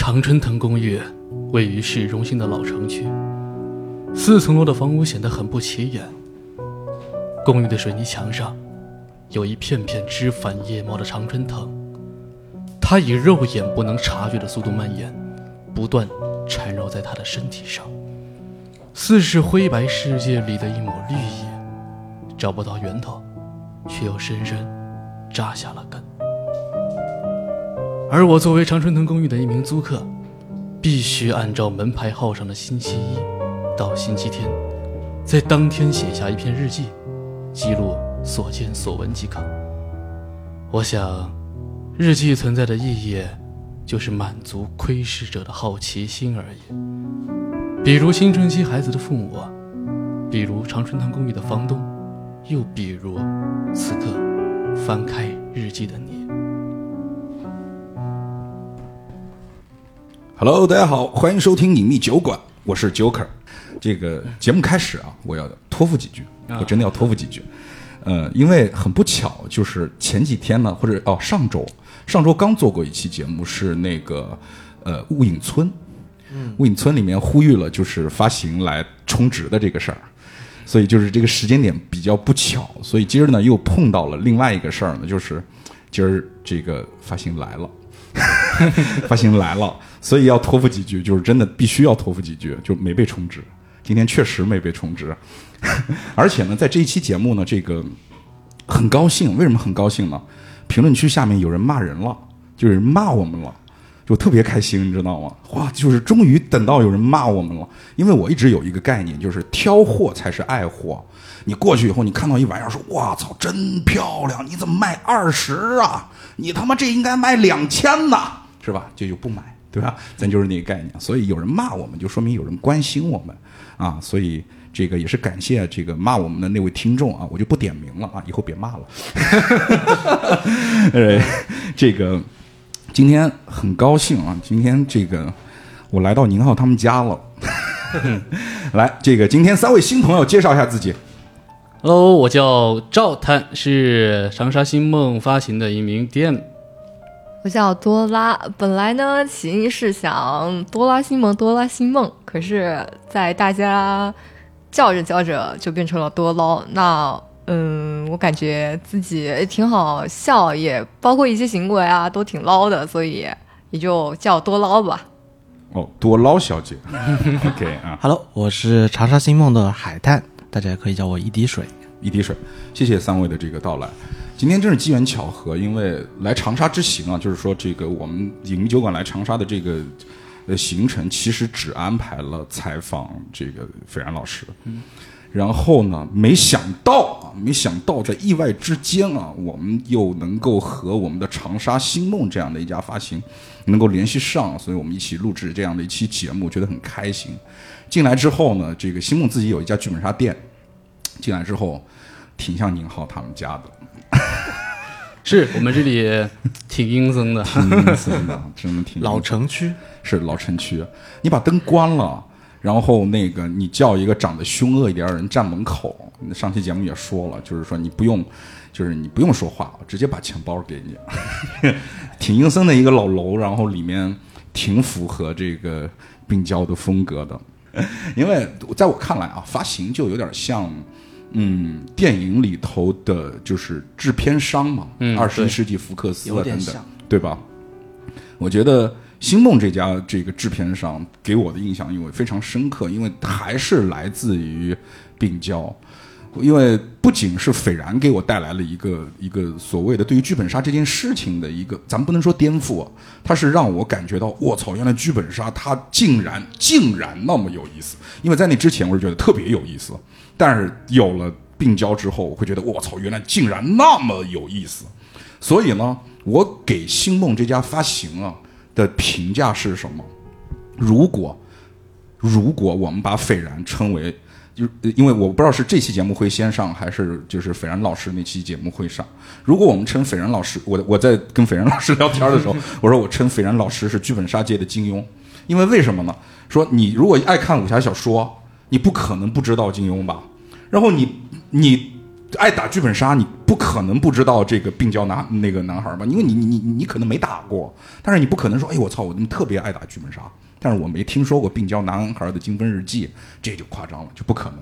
常春藤公寓位于市中心的老城区，四层楼的房屋显得很不起眼。公寓的水泥墙上有一片片枝繁叶茂的常春藤，它以肉眼不能察觉的速度蔓延，不断缠绕在他的身体上，似是灰白世界里的一抹绿叶，找不到源头，却又深深扎下了根。而我作为常春藤公寓的一名租客，必须按照门牌号上的星期一到星期天，在当天写下一篇日记，记录所见所闻即可。我想，日记存在的意义，就是满足窥视者的好奇心而已。比如青春期孩子的父母，比如常春藤公寓的房东，又比如此刻翻开日记的你。Hello，大家好，欢迎收听隐秘酒馆，我是 Joker。这个节目开始啊，我要托付几句，我真的要托付几句。呃，因为很不巧，就是前几天呢，或者哦上周，上周刚做过一期节目，是那个呃雾影村，雾影村里面呼吁了就是发行来充值的这个事儿，所以就是这个时间点比较不巧，所以今儿呢又碰到了另外一个事儿呢，就是今儿这个发行来了。发行来了，所以要托付几句，就是真的必须要托付几句，就没被充值。今天确实没被充值，而且呢，在这一期节目呢，这个很高兴。为什么很高兴呢？评论区下面有人骂人了，就有人骂我们了，就特别开心，你知道吗？哇，就是终于等到有人骂我们了。因为我一直有一个概念，就是挑货才是爱货。你过去以后，你看到一玩意儿，说哇操，真漂亮！你怎么卖二十啊？你他妈这应该卖两千呢，是吧？这就不买，对吧？咱就是那个概念。所以有人骂我们，就说明有人关心我们啊。所以这个也是感谢这个骂我们的那位听众啊，我就不点名了啊，以后别骂了。呃，这个今天很高兴啊，今天这个我来到宁浩他们家了。来，这个今天三位新朋友介绍一下自己。Hello，我叫赵探，是长沙星梦发行的一名 DM。我叫多拉，本来呢起因是想多拉星梦，多拉星梦，可是，在大家叫着叫着就变成了多捞。那嗯，我感觉自己挺好笑，也包括一些行为啊，都挺捞的，所以也就叫多捞吧。哦，多捞小姐，OK 啊，Hello，我是长沙星梦的海探，大家也可以叫我一滴水。一滴水，谢谢三位的这个到来。今天真是机缘巧合，因为来长沙之行啊，就是说这个我们影迷酒馆来长沙的这个呃行程，其实只安排了采访这个斐然老师。嗯，然后呢，没想到啊，没想到在意外之间啊，我们又能够和我们的长沙星梦这样的一家发行能够联系上，所以我们一起录制这样的一期节目，觉得很开心。进来之后呢，这个星梦自己有一家剧本杀店。进来之后，挺像宁浩他们家的，是我们这里 挺阴森的，挺阴森的，真的挺老城区是老城区。你把灯关了，然后那个你叫一个长得凶恶一点的人站门口。上期节目也说了，就是说你不用，就是你不用说话，直接把钱包给你。挺阴森的一个老楼，然后里面挺符合这个病娇的风格的。因为在我看来啊，发型就有点像。嗯，电影里头的就是制片商嘛，嗯二十一世纪福克斯啊等等有点像，对吧？我觉得星梦这家这个制片商给我的印象因为非常深刻，因为还是来自于病娇。因为不仅是斐然给我带来了一个一个所谓的对于剧本杀这件事情的一个，咱们不能说颠覆啊，它是让我感觉到，我操，原来剧本杀它竟然竟然那么有意思。因为在那之前我是觉得特别有意思，但是有了病娇之后，我会觉得，我操，原来竟然那么有意思。所以呢，我给星梦这家发行啊的评价是什么？如果如果我们把斐然称为，就因为我不知道是这期节目会先上，还是就是斐然老师那期节目会上。如果我们称斐然老师，我我在跟斐然老师聊天的时候，我说我称斐然老师是剧本杀界的金庸，因为为什么呢？说你如果爱看武侠小说，你不可能不知道金庸吧？然后你你爱打剧本杀，你不可能不知道这个病娇男那个男孩吧？因为你你你你可能没打过，但是你不可能说，哎，我操，我怎么特别爱打剧本杀？但是我没听说过病娇男孩的精分日记，这就夸张了，就不可能。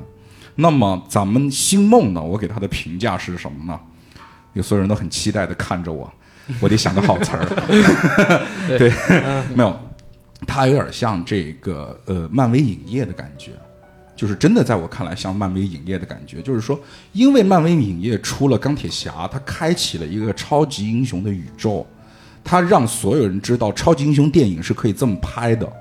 那么咱们星梦呢？我给他的评价是什么呢？有所有人都很期待的看着我，我得想个好词儿。对，没有，他有点像这个呃漫威影业的感觉，就是真的在我看来像漫威影业的感觉，就是说，因为漫威影业出了钢铁侠，它开启了一个超级英雄的宇宙，它让所有人知道超级英雄电影是可以这么拍的。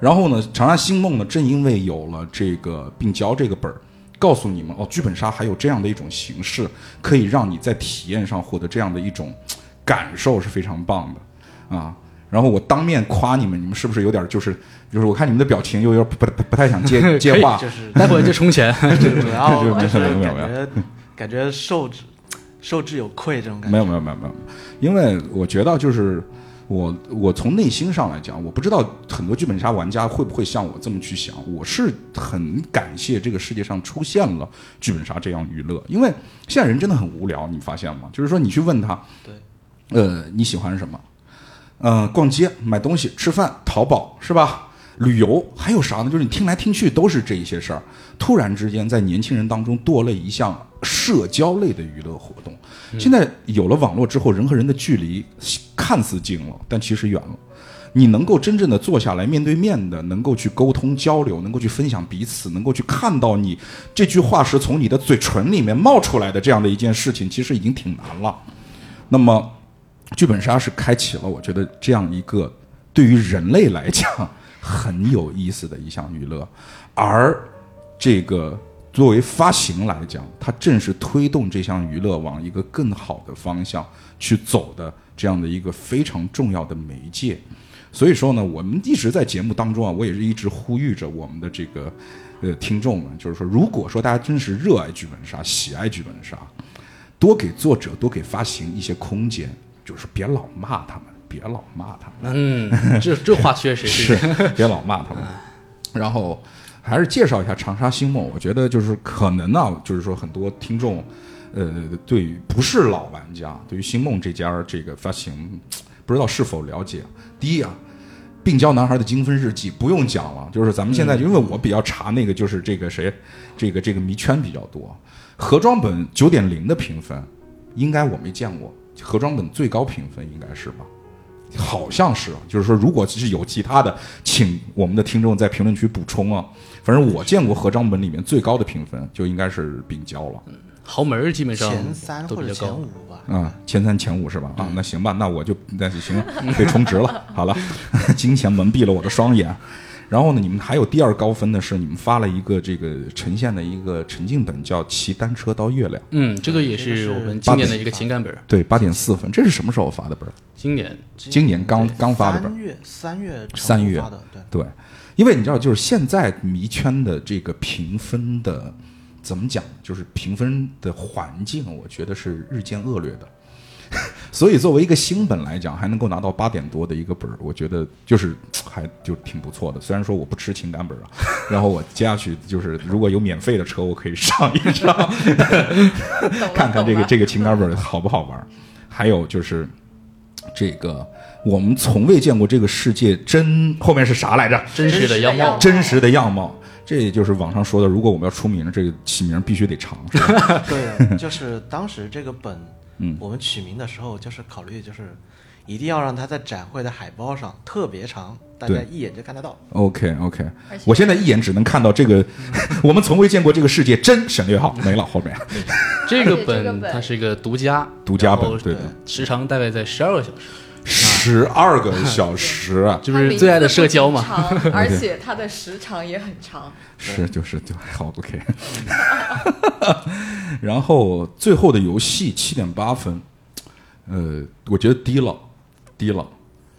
然后呢，长沙星梦呢，正因为有了这个病娇这个本儿。告诉你们哦，剧本杀还有这样的一种形式，可以让你在体验上获得这样的一种感受，是非常棒的啊。然后我当面夸你们，你们是不是有点就是就是我看你们的表情又有点不不不太想接 接话，就是待会儿就充钱。主要就就是没有没有感觉感觉受之受之有愧这种感觉。没有没有没有没有，因为我觉得就是我我从内心上来讲，我不知道很多剧本杀玩家会不会像我这么去想。我是很感谢这个世界上出现了剧本杀这样娱乐，因为现在人真的很无聊，你发现吗？就是说你去问他，对，呃，你喜欢什么？呃，逛街、买东西、吃饭、淘宝是吧？旅游还有啥呢？就是你听来听去都是这一些事儿。突然之间，在年轻人当中多了一项社交类的娱乐活动。现在有了网络之后，人和人的距离看似近了，但其实远了。你能够真正的坐下来面对面的，能够去沟通交流，能够去分享彼此，能够去看到你这句话是从你的嘴唇里面冒出来的这样的一件事情，其实已经挺难了。那么，剧本杀是开启了我觉得这样一个对于人类来讲很有意思的一项娱乐，而这个作为发行来讲，它正是推动这项娱乐往一个更好的方向去走的这样的一个非常重要的媒介。所以说呢，我们一直在节目当中啊，我也是一直呼吁着我们的这个呃听众们，就是说，如果说大家真是热爱剧本杀、喜爱剧本杀，多给作者、多给发行一些空间，就是别老骂他们，别老骂他们。嗯，这这话确实 是，别老骂他们。然后还是介绍一下长沙星梦，我觉得就是可能呢，就是说很多听众，呃，对于不是老玩家，对于星梦这家这个发行，不知道是否了解。第一啊，病娇男孩的精分日记不用讲了，就是咱们现在因为我比较查那个，就是这个谁，这个这个迷圈比较多，盒装本九点零的评分，应该我没见过，盒装本最高评分应该是吧？好像是，就是说，如果是有其他的，请我们的听众在评论区补充啊。反正我见过合章本里面最高的评分，就应该是病娇了。豪门儿基本上前三或者都比较高前五。吧。啊，前三前五是吧？啊，那行吧，那我就那就行，被充值了。好了，金钱蒙蔽了我的双眼。然后呢，你们还有第二高分的是，你们发了一个这个呈现的一个沉浸本，叫《骑单车到月亮》。嗯，这个也是是我们今年的一个情感本儿。对，八点四分，这是什么时候发的本儿？今年今年刚刚发的本儿三。月三月三月发的，对。对，因为你知道，就是现在迷圈的这个评分的怎么讲，就是评分的环境，我觉得是日渐恶劣的。所以作为一个新本来讲，还能够拿到八点多的一个本儿，我觉得就是还就挺不错的。虽然说我不吃情感本儿啊，然后我接下去就是如果有免费的车，我可以上一上，看看这个这个情感本儿好不好玩儿。还有就是这个我们从未见过这个世界真后面是啥来着？真实的样貌，真实的样貌。这也就是网上说的，如果我们要出名，这个起名必须得长，是吧？对，就是当时这个本，嗯。我们取名的时候就是考虑，就是一定要让它在展会的海报上特别长，大家一眼就看得到。OK OK，我现在一眼只能看到这个，我们从未见过这个世界真省略号没了后面。这个本本。它是一个独家，独家本对的。时长大概在十二个小时，十二个小时啊，就是最爱的社交嘛？而且它的时长也很长。是就是就好 OK。然后最后的游戏七点八分，呃，我觉得低了，低了。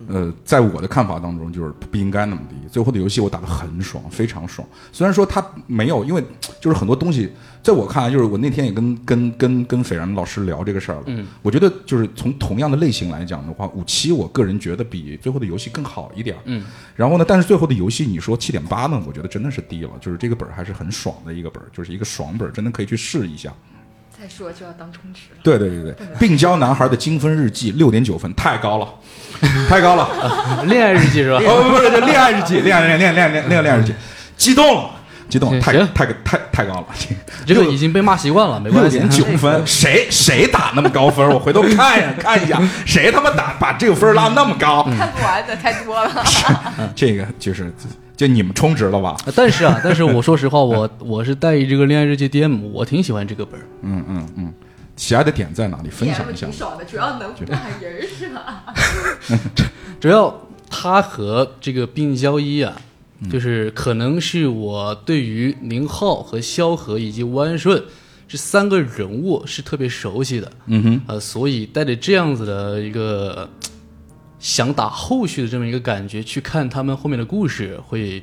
呃，在我的看法当中，就是不应该那么低。最后的游戏我打得很爽，非常爽。虽然说它没有，因为就是很多东西，在我看来，就是我那天也跟跟跟跟斐然老师聊这个事儿了。嗯，我觉得就是从同样的类型来讲的话，五七我个人觉得比最后的游戏更好一点。嗯，然后呢，但是最后的游戏你说七点八呢，我觉得真的是低了。就是这个本儿还是很爽的一个本儿，就是一个爽本儿，真的可以去试一下。再说就要当充值了。对对对对，病娇男孩的精分日记六点九分，太高了，太高了。恋爱日记是吧？哦，不是，就恋爱日记，恋爱恋恋恋恋恋恋爱日记，激动了，激动了，太行太太太高了，这个已经被骂习惯了，没关系。六点九分，谁谁打那么高分？我回头看一眼看一下，谁他妈打把这个分拉那么高？看不完的太多了。这个就是就你们充值了吧？但是啊，但是我说实话，我我是带这个恋爱日记 DM，我挺喜欢这个本儿。嗯嗯嗯，喜爱的点在哪里？分享一下挺。爽的，主要能骂人是吧？主要他和这个病娇一啊，就是可能是我对于宁浩和萧何以及温顺这三个人物是特别熟悉的，嗯哼，呃，所以带着这样子的一个呃想打后续的这么一个感觉去看他们后面的故事，会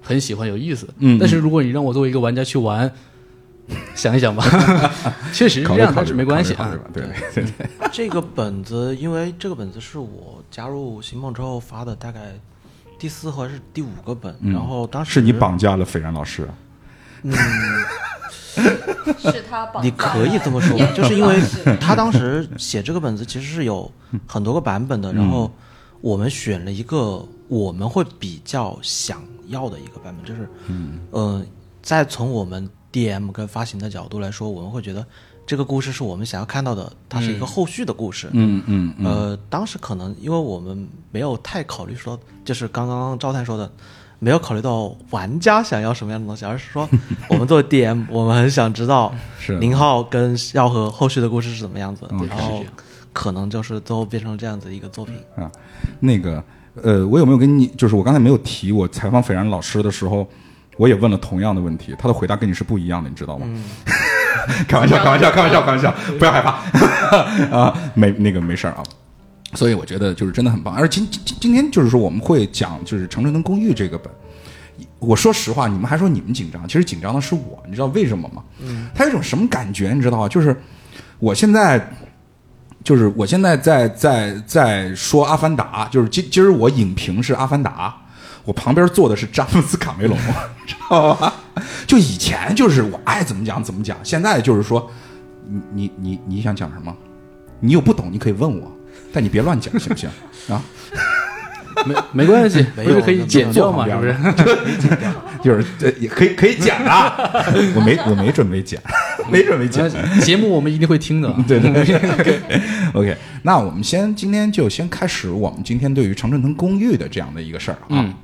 很喜欢有意思。嗯但是如果你让我作为一个玩家去玩，想一想吧，确实是这样，但是没关系啊对对对。这个本子，因为这个本子是我加入星梦之后发的，大概第四还是第五个本，然后当时是你绑架了斐然老师啊？是他绑你可以这么说，就是因为他当时写这个本子其实是有很多个版本的，然后我们选了一个我们会比较想要的一个版本，就是嗯。呃，再从我们 DM 跟发行的角度来说，我们会觉得这个故事是我们想要看到的，它是一个后续的故事。嗯嗯嗯。呃，当时可能因为我们没有太考虑说，就是刚刚赵探说的，没有考虑到玩家想要什么样的东西，而是说 我们作为 DM，我们很想知道是宁浩跟耀和后续的故事是怎么样子，嗯然后可能就是最后变成这样子一个作品。啊，那个呃，我有没有跟你？就是我刚才没有提，我采访斐然老师的时候，我也问了同样的问题，他的回答跟你是不一样的，你知道吗？开玩笑，开玩笑，开玩笑，开玩笑，不要害怕 啊，没那个没事儿啊。所以我觉得就是真的很棒。而今今今今天就是说我们会讲就是《长春藤公寓》这个本。我说实话，你们还说你们紧张，其实紧张的是我，你知道为什么吗？嗯，他有一种什么感觉，你知道吗？就是我现在就是我现在在在在说《阿凡达》，就是今今儿我影评是《阿凡达》，我旁边坐的是詹姆斯卡梅隆，知道吧？就以前就是我爱怎么讲怎么讲，现在就是说，你你你你想讲什么？你有不懂你可以问我，但你别乱讲，行不行？啊，没没关系，不是可以剪掉嘛？是不是？就是这 也可以可以剪啊，我没我没准备剪，没准备剪。节目我们一定会听的。对对对，OK，那我们先今天就先开始我们今天对于常春藤公寓的这样的一个事儿啊。嗯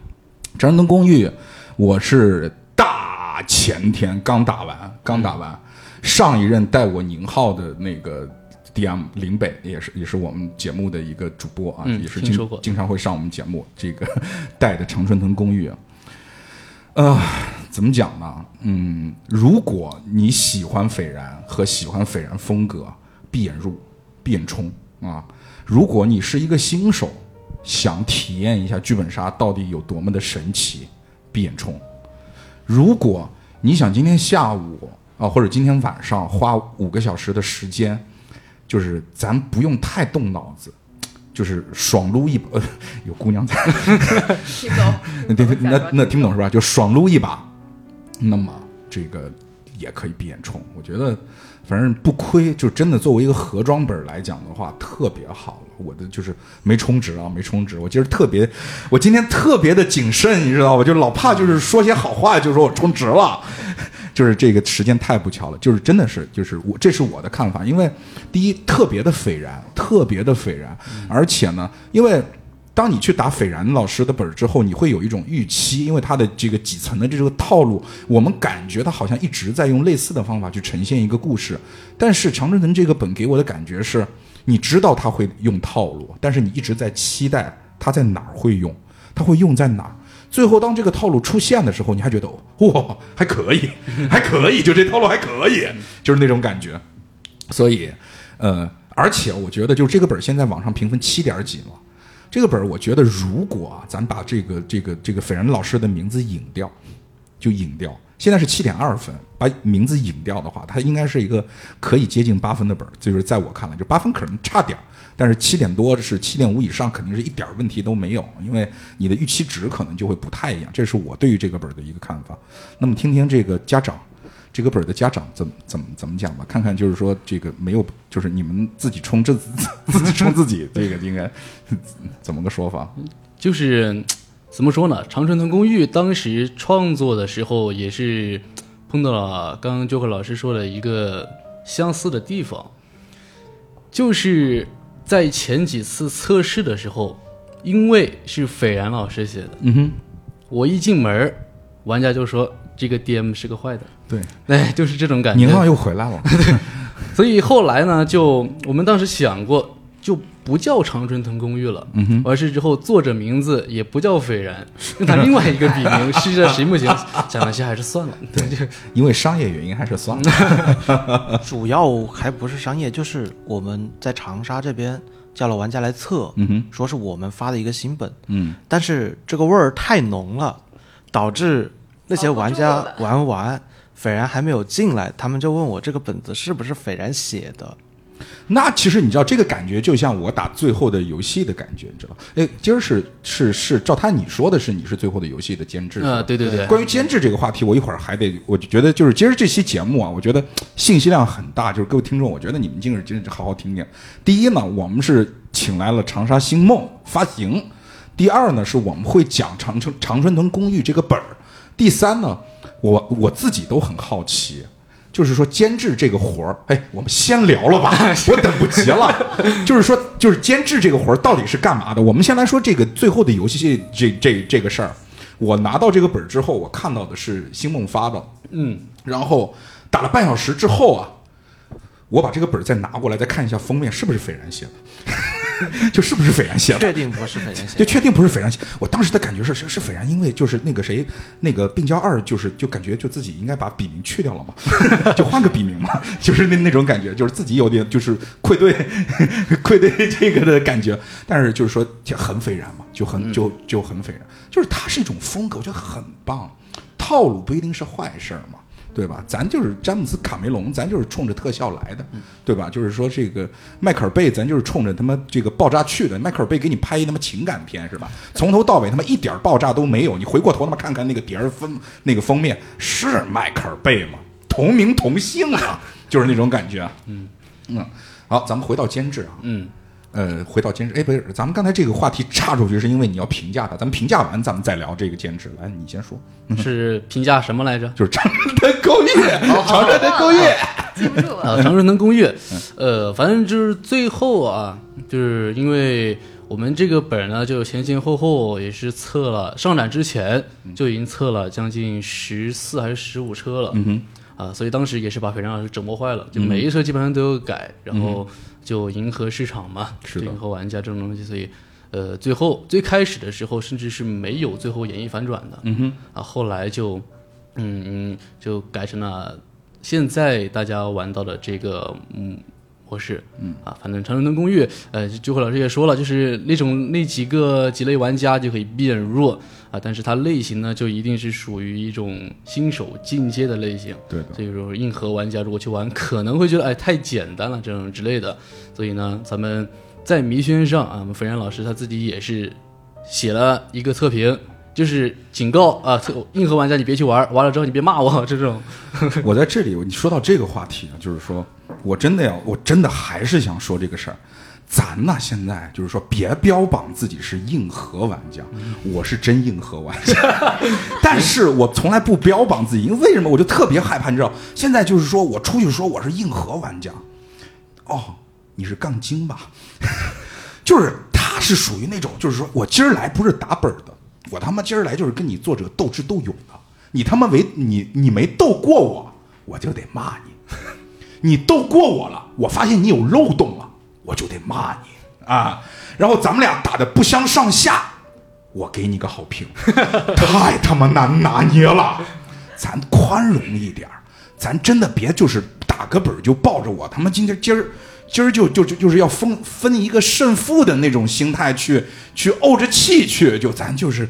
常春藤公寓，我是大前天刚打完，刚打完。上一任带我宁浩的那个 DM 林北，也是也是我们节目的一个主播啊，嗯也是经经常会上我们节目。这个 带的常春藤公寓啊，呃，怎么讲呢？嗯，如果你喜欢斐然和喜欢斐然风格，闭眼入，闭眼冲啊！如果你是一个新手，想体验一下剧本杀到底有多么的神奇，闭眼冲。如果你想今天下午啊，或者今天晚上花五个小时的时间，就是咱不用太动脑子，就是爽撸一把，呃、有姑娘在。那听那那听不懂是吧？就爽撸一把，那么这个也可以闭眼冲。我觉得反正不亏，就真的作为一个盒装本来讲的话，特别好了。我的就是没充值啊，没充值。我今儿特别，我今天特别的谨慎，你知道吧？就老怕就是说些好话，就说我充值了。就是这个时间太不巧了，就是真的是，就是我这是我的看法，因为第一特别的斐然，特别的斐然，而且呢，因为当你去打斐然老师的本儿之后，你会有一种预期，因为他的这个几层的这个套路，我们感觉他好像一直在用类似的方法去呈现一个故事，但是长春藤这个本给我的感觉是，你知道他会用套路，但是你一直在期待他在哪儿会用，他会用在哪儿。最后，当这个套路出现的时候，你还觉得哇，还可以，还可以，就这套路还可以，就是那种感觉。所以，呃，而且我觉得，就这个本儿现在网上评分七点几了。这个本儿，我觉得如果啊，咱把这个这个这个斐然老师的名字隐掉，就隐掉。现在是七点二分，把名字隐掉的话，它应该是一个可以接近八分的本儿。就是在我看来，就八分可能差点儿，但是七点多是七点五以上，肯定是一点儿问题都没有，因为你的预期值可能就会不太一样。这是我对于这个本儿的一个看法。那么听听这个家长，这个本儿的家长怎么怎么怎么讲吧，看看就是说这个没有，就是你们自己冲自自己冲自己，这个应该怎么个说法？就是怎么说呢？《长春藤公寓》当时创作的时候，也是碰到了刚刚 Joker 老师说的一个相似的地方，就是在前几次测试的时候，因为是斐然老师写的，嗯哼，我一进门儿，玩家就说这个 DM 是个坏的，对，哎，就是这种感觉。宁浪又回来了，所以后来呢，就我们当时想过，就不叫常春藤公寓了，嗯哼，而是之后作者名字也不叫斐然，用他另外一个笔名试着行不行？想了下还是算了，对，就因为商业原因还是算了。主要还不是商业，就是我们在长沙这边叫了玩家来测，嗯哼，说是我们发的一个新本，嗯，但是这个味儿太浓了，导致那些玩家玩完，斐然还没有进来，他们就问我这个本子是不是斐然写的。那其实你知道这个感觉就像我打最后的游戏的感觉，你知道？哎，今儿是是是，照他你说的是你是最后的游戏的监制，啊，对对对，关于监制这个话题，我一会儿还得，我就觉得就是今儿这期节目啊，我觉得信息量很大，就是各位听众，我觉得你们今儿真是好好听听。第一呢，我们是请来了长沙星梦发行；第二呢，是我们会讲长春长春藤公寓这个本儿；第三呢，我我自己都很好奇。就是说监制这个活儿，哎，我们先聊了吧，我等不及了。就是说，就是监制这个活儿到底是干嘛的？我们先来说这个最后的游戏这这这个事儿。我拿到这个本儿之后，我看到的是星梦发的，嗯，然后打了半小时之后啊，我把这个本儿再拿过来，再看一下封面是不是斐然写的，就是不是斐然写的。确定不是斐然写的？就确定不是斐然写。我当时的感觉是是是斐然，因为就是那个谁，那个病娇二，就是就感觉就自己应该把笔名去掉了嘛，就换个笔名嘛，就是那那种感觉，就是自己有点就是愧对 愧对这个的感觉。但是就是说就很斐然嘛，就很就就很斐然，就是它是一种风格，我觉得很棒。套路不一定是坏事儿嘛。对吧？咱就是詹姆斯卡梅隆，咱就是冲着特效来的，对吧？就是说这个迈克尔贝，咱就是冲着他妈这个爆炸去的。迈克尔贝给你拍一他妈情感片是吧？从头到尾他妈一点爆炸都没有。你回过头他妈看看那个碟儿封那个封面，是迈克尔贝吗？同名同姓啊，就是那种感觉。嗯嗯，好，咱们回到监制啊。嗯。呃，回到兼职，哎，不是，咱们刚才这个话题岔出去，是因为你要评价他，咱们评价完，咱们再聊这个兼职。来，你先说，是评价什么来着？就是长春藤公寓，长春藤公寓，记不住了。啊，长春藤公寓，呃，反正就是最后啊，就是因为我们这个本呢，就前前后后也是测了，上展之前就已经测了将近十四还是十五车了，嗯哼。啊，所以当时也是把裴亮老师折磨坏了，就每一车基本上都有改，然后就迎合市场嘛，是迎合玩家这种东西，所以呃，最后最开始的时候甚至是没有最后演绎反转的，嗯哼，啊，后来就嗯嗯就改成了现在大家玩到的这个嗯模式，嗯。啊，反正长春藤公寓，呃，就会老师也说了，就是那种那几个几类玩家就可以变弱啊，但是它类型呢就一定是属于一种新手进阶的类型，对的，所以说硬核玩家如果去玩，可能会觉得哎太简单了这种之类的，所以呢，咱们在迷轩上啊，我们斐然老师他自己也是写了一个测评。就是警告啊，特硬核玩家你别去玩，玩了之后你别骂我 这种。我在这里，你说到这个话题呢，就是说我真的要，我真的还是想说这个事儿。咱呢，现在就是说，别标榜自己是硬核玩家，我是真硬核玩家，但是我从来不标榜自己，因为为什么？我就特别害怕，你知道，现在就是说我出去说我是硬核玩家，哦，你是杠精吧？就是他是属于那种，就是说我今儿来不是打本的，我他妈今儿来就是跟你作者斗智斗勇的，你他妈为你你没斗过我，我就得骂你，你斗过我了，我发现你有漏洞了。我就得骂你啊！然后咱们俩打的不相上下，我给你个好评，太他妈难拿捏了，咱宽容一点咱真的别就是打个本就抱着我他妈今天今儿今儿就就就就是要分分一个胜负的那种心态去去怄着气去，就咱就是。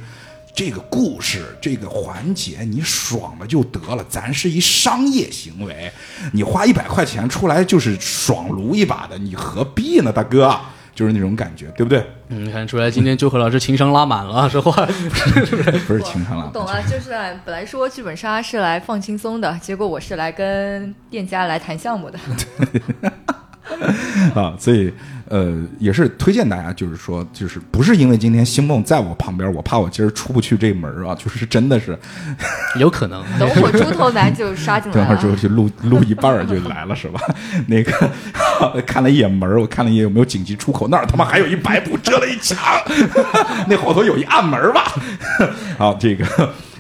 这个故事，这个环节，你爽了就得了。咱是一商业行为，你花一百块钱出来就是爽撸一把的，你何必呢，大哥？就是那种感觉，对不对？嗯，看出来今天周和老师情商拉满了，说话。不是情商拉满，懂了，就是本来说剧本杀是来放轻松的，结果我是来跟店家来谈项目的。啊，所以呃，也是推荐大家，就是说，就是不是因为今天星梦在我旁边，我怕我今儿出不去这门儿啊，就是真的是，有可能。等会儿猪头男就杀进来了。等会儿之后就录录一半儿就来了，是吧？那个 看了一眼门儿，我看了一眼有没有紧急出口，那儿他妈还有一白布遮了一墙，那后头有一暗门儿吧？好，这个。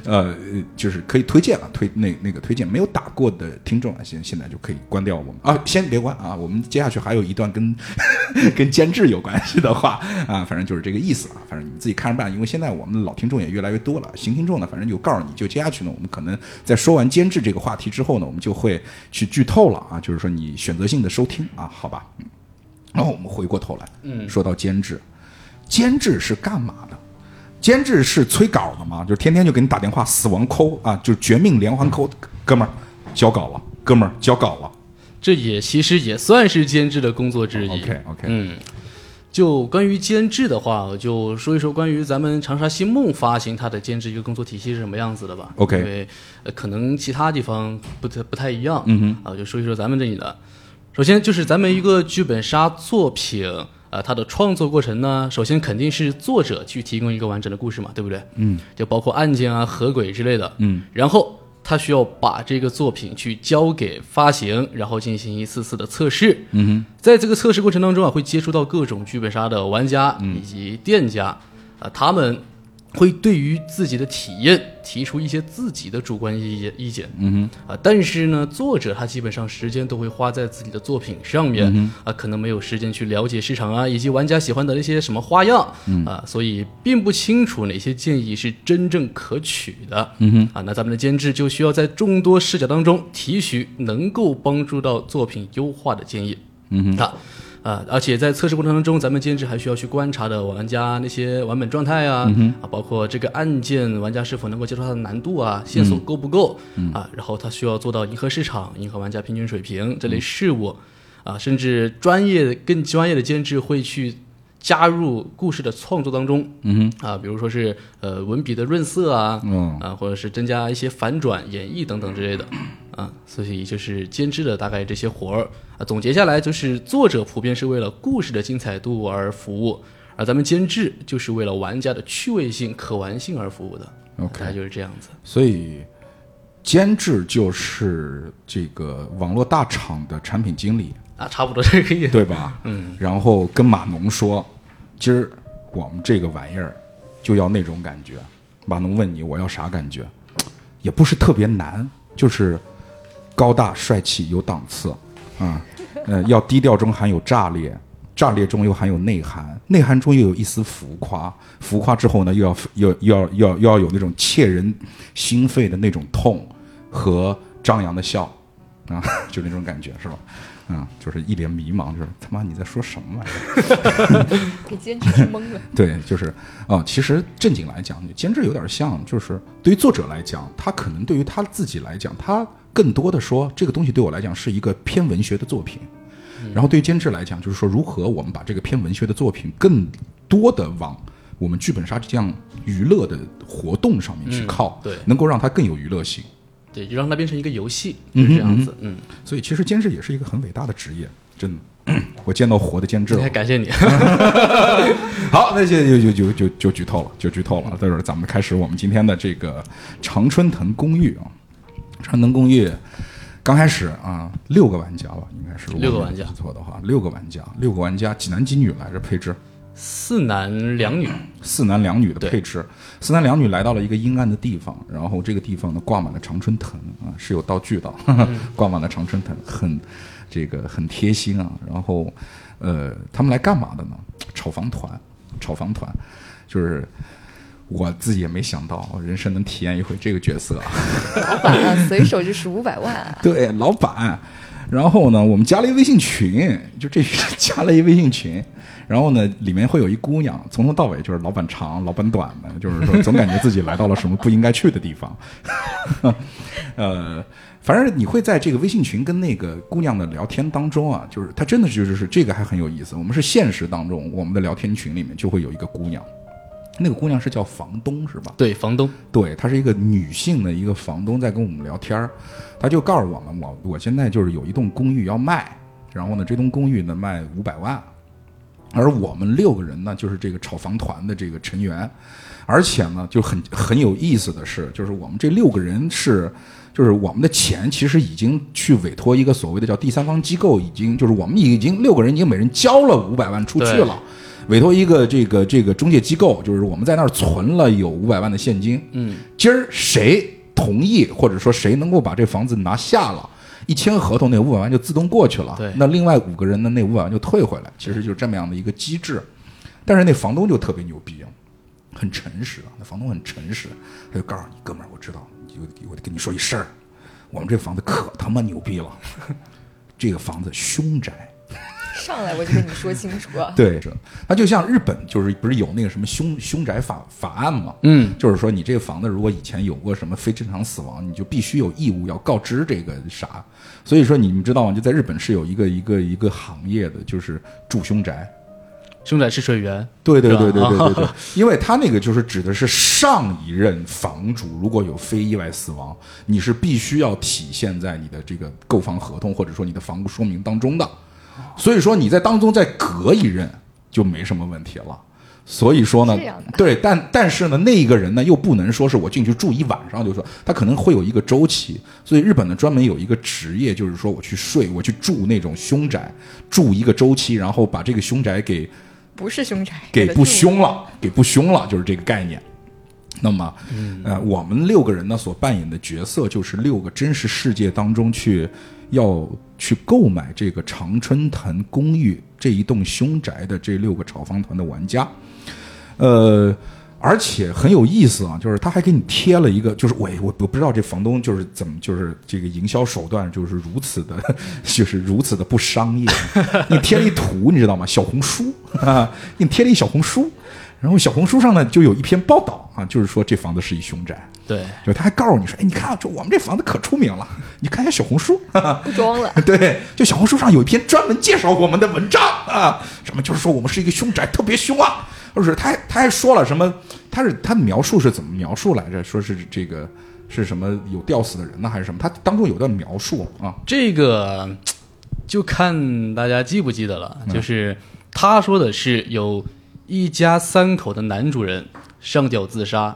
呃，就是可以推荐啊，推那那个推荐没有打过的听众啊，现现在就可以关掉我们啊，先别关啊，我们接下去还有一段跟 跟监制有关系的话啊，反正就是这个意思啊，反正你自己看着办，因为现在我们老听众也越来越多了，新听众呢，反正就告诉你就接下去呢，我们可能在说完监制这个话题之后呢，我们就会去剧透了啊，就是说你选择性的收听啊，好吧，嗯，然后我们回过头来，嗯，说到监制，监制是干嘛的？监制是催稿的吗？就是天天就给你打电话，死亡抠啊，就是绝命连环抠，哥们儿交稿了，哥们儿交稿了。这也其实也算是监制的工作之一。OK OK，嗯，就关于监制的话，我就说一说关于咱们长沙新梦发行它的监制一个工作体系是什么样子的吧。OK 因为呃可能其他地方不太不太一样。嗯哼，啊，我就说一说咱们这里的。首先就是咱们一个剧本杀作品，呃，它的创作过程呢，首先肯定是作者去提供一个完整的故事嘛，对不对？嗯，就包括案件啊、合轨之类的。嗯，然后他需要把这个作品去交给发行，然后进行一次次的测试。嗯在这个测试过程当中啊，会接触到各种剧本杀的玩家以及店家，啊、他们会对于自己的体验提出一些自己的主观意见意见。嗯啊，但是呢，作者他基本上时间都会花在自己的作品上面，嗯啊，可能没有时间去了解市场啊，以及玩家喜欢的一些什么花样，嗯。啊，所以并不清楚哪些建议是真正可取的，嗯哼，啊，那咱们的监制就需要在众多视角当中提取能够帮助到作品优化的建议，嗯哼，啊。啊，而且在测试过程当中，咱们监制还需要去观察的玩家那些完本状态啊，嗯啊，包括这个案件玩家是否能够接受它的难度啊，线索够不够、嗯啊，然后他需要做到迎合市场、迎合玩家平均水平这类事务啊，甚至专业更专业的监制会去加入故事的创作当中，嗯啊，比如说是呃文笔的润色啊，嗯啊，或者是增加一些反转、演绎等等之类的，啊，所以就是监制的大概这些活儿啊，总结下来就是作者普遍是为了故事的精彩度而服务，而咱们监制就是为了玩家的趣味性、可玩性而服务的，大概，OK，就是这样子。所以监制就是这个网络大厂的产品经理，啊，差不多这个意思。对吧？嗯，然后跟码农说，今儿我们这个玩意儿就要那种感觉。码农问你我要啥感觉，也不是特别难，就是高大帅气有档次啊，呃，要低调中含有炸裂，炸裂中又含有内涵，内涵中又有一丝浮夸，浮夸之后呢，又要又又要又要又要有那种切人心肺的那种痛和张扬的笑啊，就那种感觉是吧？啊，就是一脸迷茫，就是他妈你在说什么玩意儿？给监制是懵了。对，就是啊、其实正经来讲，监制有点像，就是对于作者来讲，他可能对于他自己来讲，他更多的说这个东西对我来讲是一个偏文学的作品。然后对于监制来讲，就是说如何我们把这个偏文学的作品更多的往我们剧本杀这样娱乐的活动上面去嗯靠，对能够让它更有娱乐性。对，就让它变成一个游戏，就是这样子。嗯，所以其实监制也是一个很伟大的职业，真的。我见到活的监制了还。感谢你。好，那就就就就就剧透了，就剧透了。待会儿咱们开始我们今天的这个常春藤公寓啊，常春藤公寓刚开始啊，六个玩家吧，应该是六个玩家如果没错的话，六个玩家，六个玩家，几男几女来着？配置四男两女，四男两女的配置，四男两女来到了一个阴暗的地方，然后这个地方呢挂满了常春藤啊，是有道具的，挂满了常春藤，很这个很贴心啊。然后呃，他们来干嘛的呢？炒房团，炒房团，就是我自己也没想到，我人生能体验一回这个角色啊。老板啊，随手就是五百万啊。对，老板。然后呢，我们加了一微信群，就这加了一微信群，然后呢，里面会有一姑娘，从头到尾就是老板长、老板短的，就是说总感觉自己来到了什么不应该去的地方。呃，反正你会在这个微信群跟那个姑娘的聊天当中啊，就是她真的就是是这个还很有意思。我们是现实当中，我们的聊天群里面就会有一个姑娘，那个姑娘是叫房东是吧？对，房东，对，她是一个女性的一个房东，在跟我们聊天儿，她就告诉我们，我我现在就是有一栋公寓要卖，然后呢，这栋公寓呢卖五百万，而我们六个人呢就是这个炒房团的这个成员，而且呢就很很有意思的是，就是我们这六个人是。就是我们的钱其实已经去委托一个所谓的叫第三方机构，已经就是我们已经六个人已经每人交了五百万出去了，委托一个这个这个中介机构，就是我们在那儿存了有五百万的现金。嗯，今儿谁同意或者说谁能够把这房子拿下了，一签合同那五百万就自动过去了。对那另外五个人的那五百万就退回来，其实就是这么样的一个机制。但是那房东就特别牛逼，很诚实啊，那房东很诚实，他就告诉你，哥们儿，我知道，我我得跟你说一事儿，我们这房子可他妈牛逼了，这个房子凶宅。上来我就跟你说清楚啊。对，那，就像日本，就是不是有那个什么凶凶宅法法案嘛？嗯，就是说你这个房子如果以前有过什么非正常死亡，你就必须有义务要告知这个啥。所以说你们知道吗？就在日本是有一个一个一个行业的，就是住凶宅。凶宅试水员，对对对对对对对，因为他那个就是指的是上一任房主如果有非意外死亡，你是必须要体现在你的这个购房合同或者说你的房屋说明当中的，所以说你在当中再隔一任就没什么问题了。所以说呢对，但但是呢，那一个人呢又不能说是我进去住一晚上就说，他可能会有一个周期。所以日本呢专门有一个职业，就是说我去睡，我去住那种凶宅，住一个周期，然后把这个凶宅给不是凶宅，给不凶了，给不凶了，就是这个概念。那么，呃，我们六个人呢所扮演的角色就是六个真实世界当中去要去购买这个常春藤公寓这一栋凶宅的这六个炒房团的玩家。呃，而且很有意思啊，就是他还给你贴了一个，就是我我我不知道这房东就是怎么就是这个营销手段就是如此的，就是如此的不商业。你贴了一图，你知道吗？小红书啊，你贴了一小红书，然后小红书上呢就有一篇报道啊，就是说这房子是一凶宅。对，就他还告诉你说，哎，你看就我们这房子可出名了，你看一下小红书，哈 哈不装了。对，就小红书上有一篇专门介绍我们的文章啊，什么就是说我们是一个凶宅，特别凶啊，就是他他还说了什么，他是他的描述是怎么描述来着？说是这个是什么有吊死的人呢，还是什么？他当中有段描述啊，这个就看大家记不记得了。就是他说的是有一家三口的男主人上吊自杀，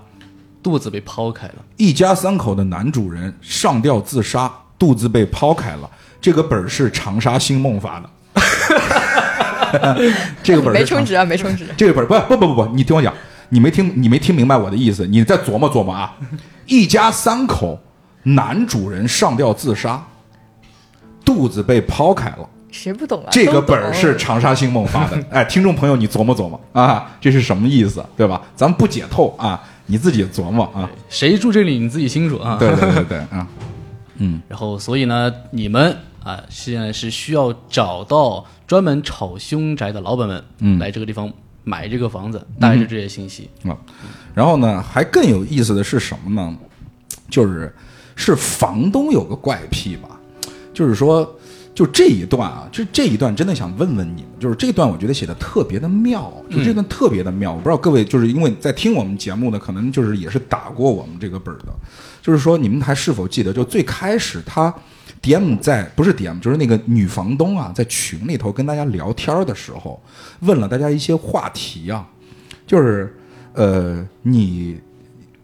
肚子被抛开了。一家三口的男主人上吊自杀，肚子被抛开了。这个本儿是长沙星梦发的，这个本儿没充值啊，没充值。这个本儿不不不不不，你听我讲，你没听你没听明白我的意思，你再琢磨琢磨啊。一家三口，男主人上吊自杀，肚子被抛开了。谁不懂啊？这个本儿是长沙星梦发的，哎，听众朋友你琢磨琢磨啊，这是什么意思，对吧？咱们不解透啊，你自己琢磨啊。谁住这里你自己清楚啊。对对对对啊，嗯然后，所以呢，你们啊，现在是需要找到专门炒凶宅的老板们，嗯来这个地方买这个房子，带着这些信息。啊，然后呢，还更有意思的是什么呢？就是是房东有个怪癖吧，就是说，就这一段啊，就这一段真的想问问你们，就是这段我觉得写的特别的妙，就这段特别的妙。我不知道各位就是因为在听我们节目的，可能就是也是打过我们这个本儿的，就是说你们还是否记得，就最开始他 DM 在不是 DM，就是那个女房东啊，在群里头跟大家聊天的时候，问了大家一些话题啊，就是呃，你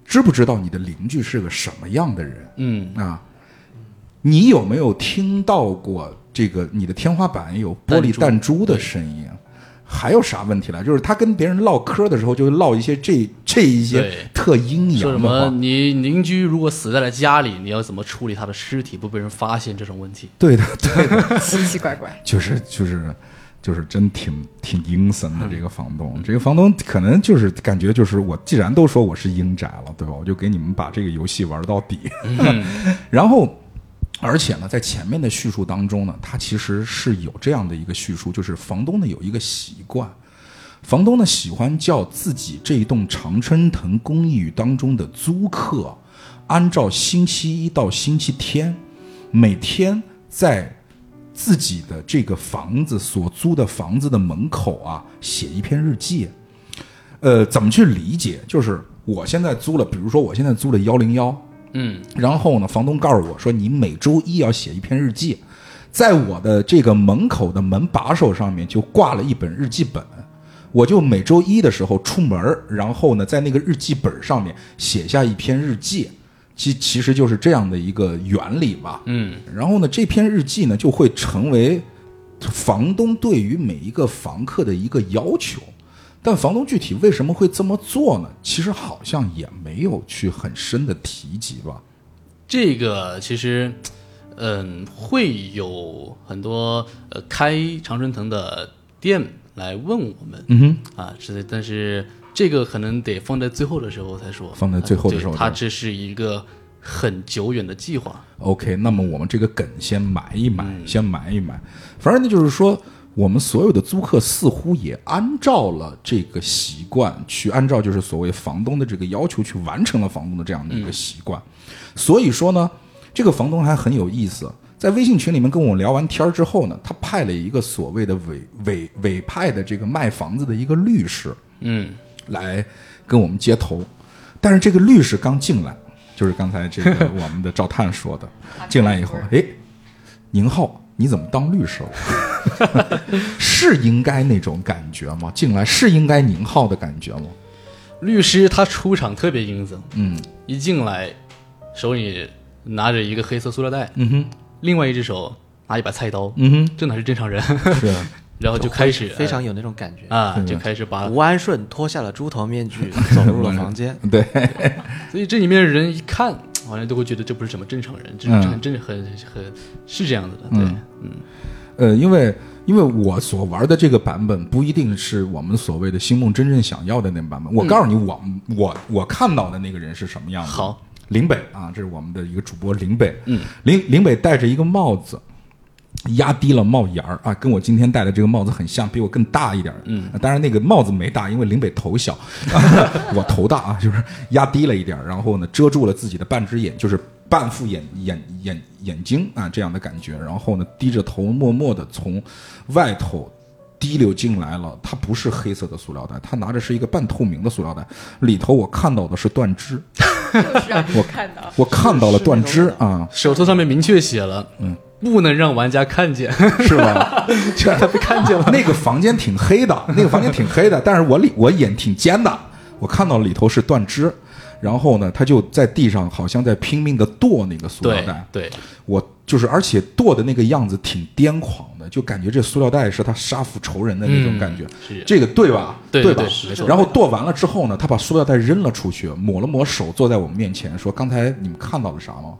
知不知道你的邻居是个什么样的人嗯，啊？你有没有听到过这个你的天花板有玻璃弹珠的声音？还有啥问题来？就是他跟别人唠嗑的时候，就会唠一些这这一些特阴说什么？阳的话。你邻居如果死在了家里，你要怎么处理他的尸体不被人发现？这种问题。对的，对的，奇奇怪怪。就是就是就是真挺挺阴森的这个房东，这个房东可能就是感觉就是我既然都说我是阴宅了，对吧？我就给你们把这个游戏玩到底。然后而且呢，在前面的叙述当中呢，它其实是有这样的一个叙述，就是房东呢有一个习惯，房东呢喜欢叫自己这一栋常春藤公寓当中的租客，按照星期一到星期天，每天在自己的这个房子所租的房子的门口啊写一篇日记。呃，怎么去理解？就是我现在租了，比如说我现在租了幺零幺，嗯，然后呢，房东告诉我说，你每周一要写一篇日记，在我的这个门口的门把手上面就挂了一本日记本，我就每周一的时候出门儿，然后呢，在那个日记本上面写下一篇日记，其其实就是这样的一个原理吧。嗯，然后呢，这篇日记呢就会成为房东对于每一个房客的一个要求。但房东具体为什么会这么做呢？其实好像也没有去很深的提及吧。这个其实，嗯，会有很多呃开常春藤的店来问我们，嗯哼。啊，是的，但是这个可能得放在最后的时候才说，放在最后的时候对它这是一个很久远的计划，OK，那么我们这个梗先埋一埋，先埋一埋。反正呢，就是说，我们所有的租客似乎也按照了这个习惯，去按照就是所谓房东的这个要求去完成了房东的这样的一个习惯。所以说呢，这个房东还很有意思。在微信群里面跟我聊完天儿之后呢，他派了一个所谓的委委委派的这个卖房子的一个律师，嗯，来跟我们接头。但是这个律师刚进来，就是刚才这个我们的赵探说的，进来以后，哎，宁浩，你怎么当律师了？是应该那种感觉吗？进来是应该宁浩的感觉吗？律师他出场特别阴森，嗯一进来手里拿着一个黑色塑料袋，嗯哼另外一只手拿一把菜刀，嗯哼，这哪是正常人？是 然后就开始非常有那种感觉。啊，就开始把吴安顺脱下了猪头面具，走入了房间。对，所以这里面人一看，好像都会觉得这不是什么正常人，这很正很很是这样子的，对，嗯嗯呃，因为因为我所玩的这个版本不一定是我们所谓的星梦真正想要的那个版本。我告诉你，我我我看到的那个人是什么样的？好，林北啊，这是我们的一个主播林北。嗯，林林北戴着一个帽子，压低了帽檐儿啊，跟我今天戴的这个帽子很像，比我更大一点儿。嗯当然那个帽子没大，因为林北头小，我头大啊，就是压低了一点儿，然后呢遮住了自己的半只眼，就是半副眼眼眼眼睛啊这样的感觉，然后呢低着头，默默的从外头。滴溜进来了，它不是黑色的塑料袋，他拿着是一个半透明的塑料袋，里头我看到的是断肢，就是让你看到。我看到了断肢啊，手册上面明确写了，嗯，不能让玩家看见，是吧？就让他被看见了。那个房间挺黑的，那个房间挺黑的，但是我里我眼挺尖的，我看到里头是断肢，然后呢，他就在地上好像在拼命的剁那个塑料袋，对，我就是而且剁的那个样子挺癫狂的，就感觉这塑料袋是他杀父仇人的那种感觉，是这个对吧？对吧然后剁完了之后呢，他把塑料袋扔了出去，抹了抹手，坐在我们面前说：“刚才你们看到了啥吗？”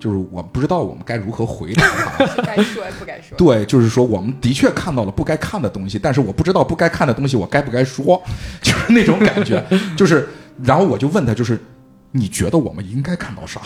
就是我不知道我们该如何回答他。该说不该说。对，就是说我们的确看到了不该看的东西，但是我不知道不该看的东西我该不该说，就是那种感觉。就是，然后我就问他，就是你觉得我们应该看到啥？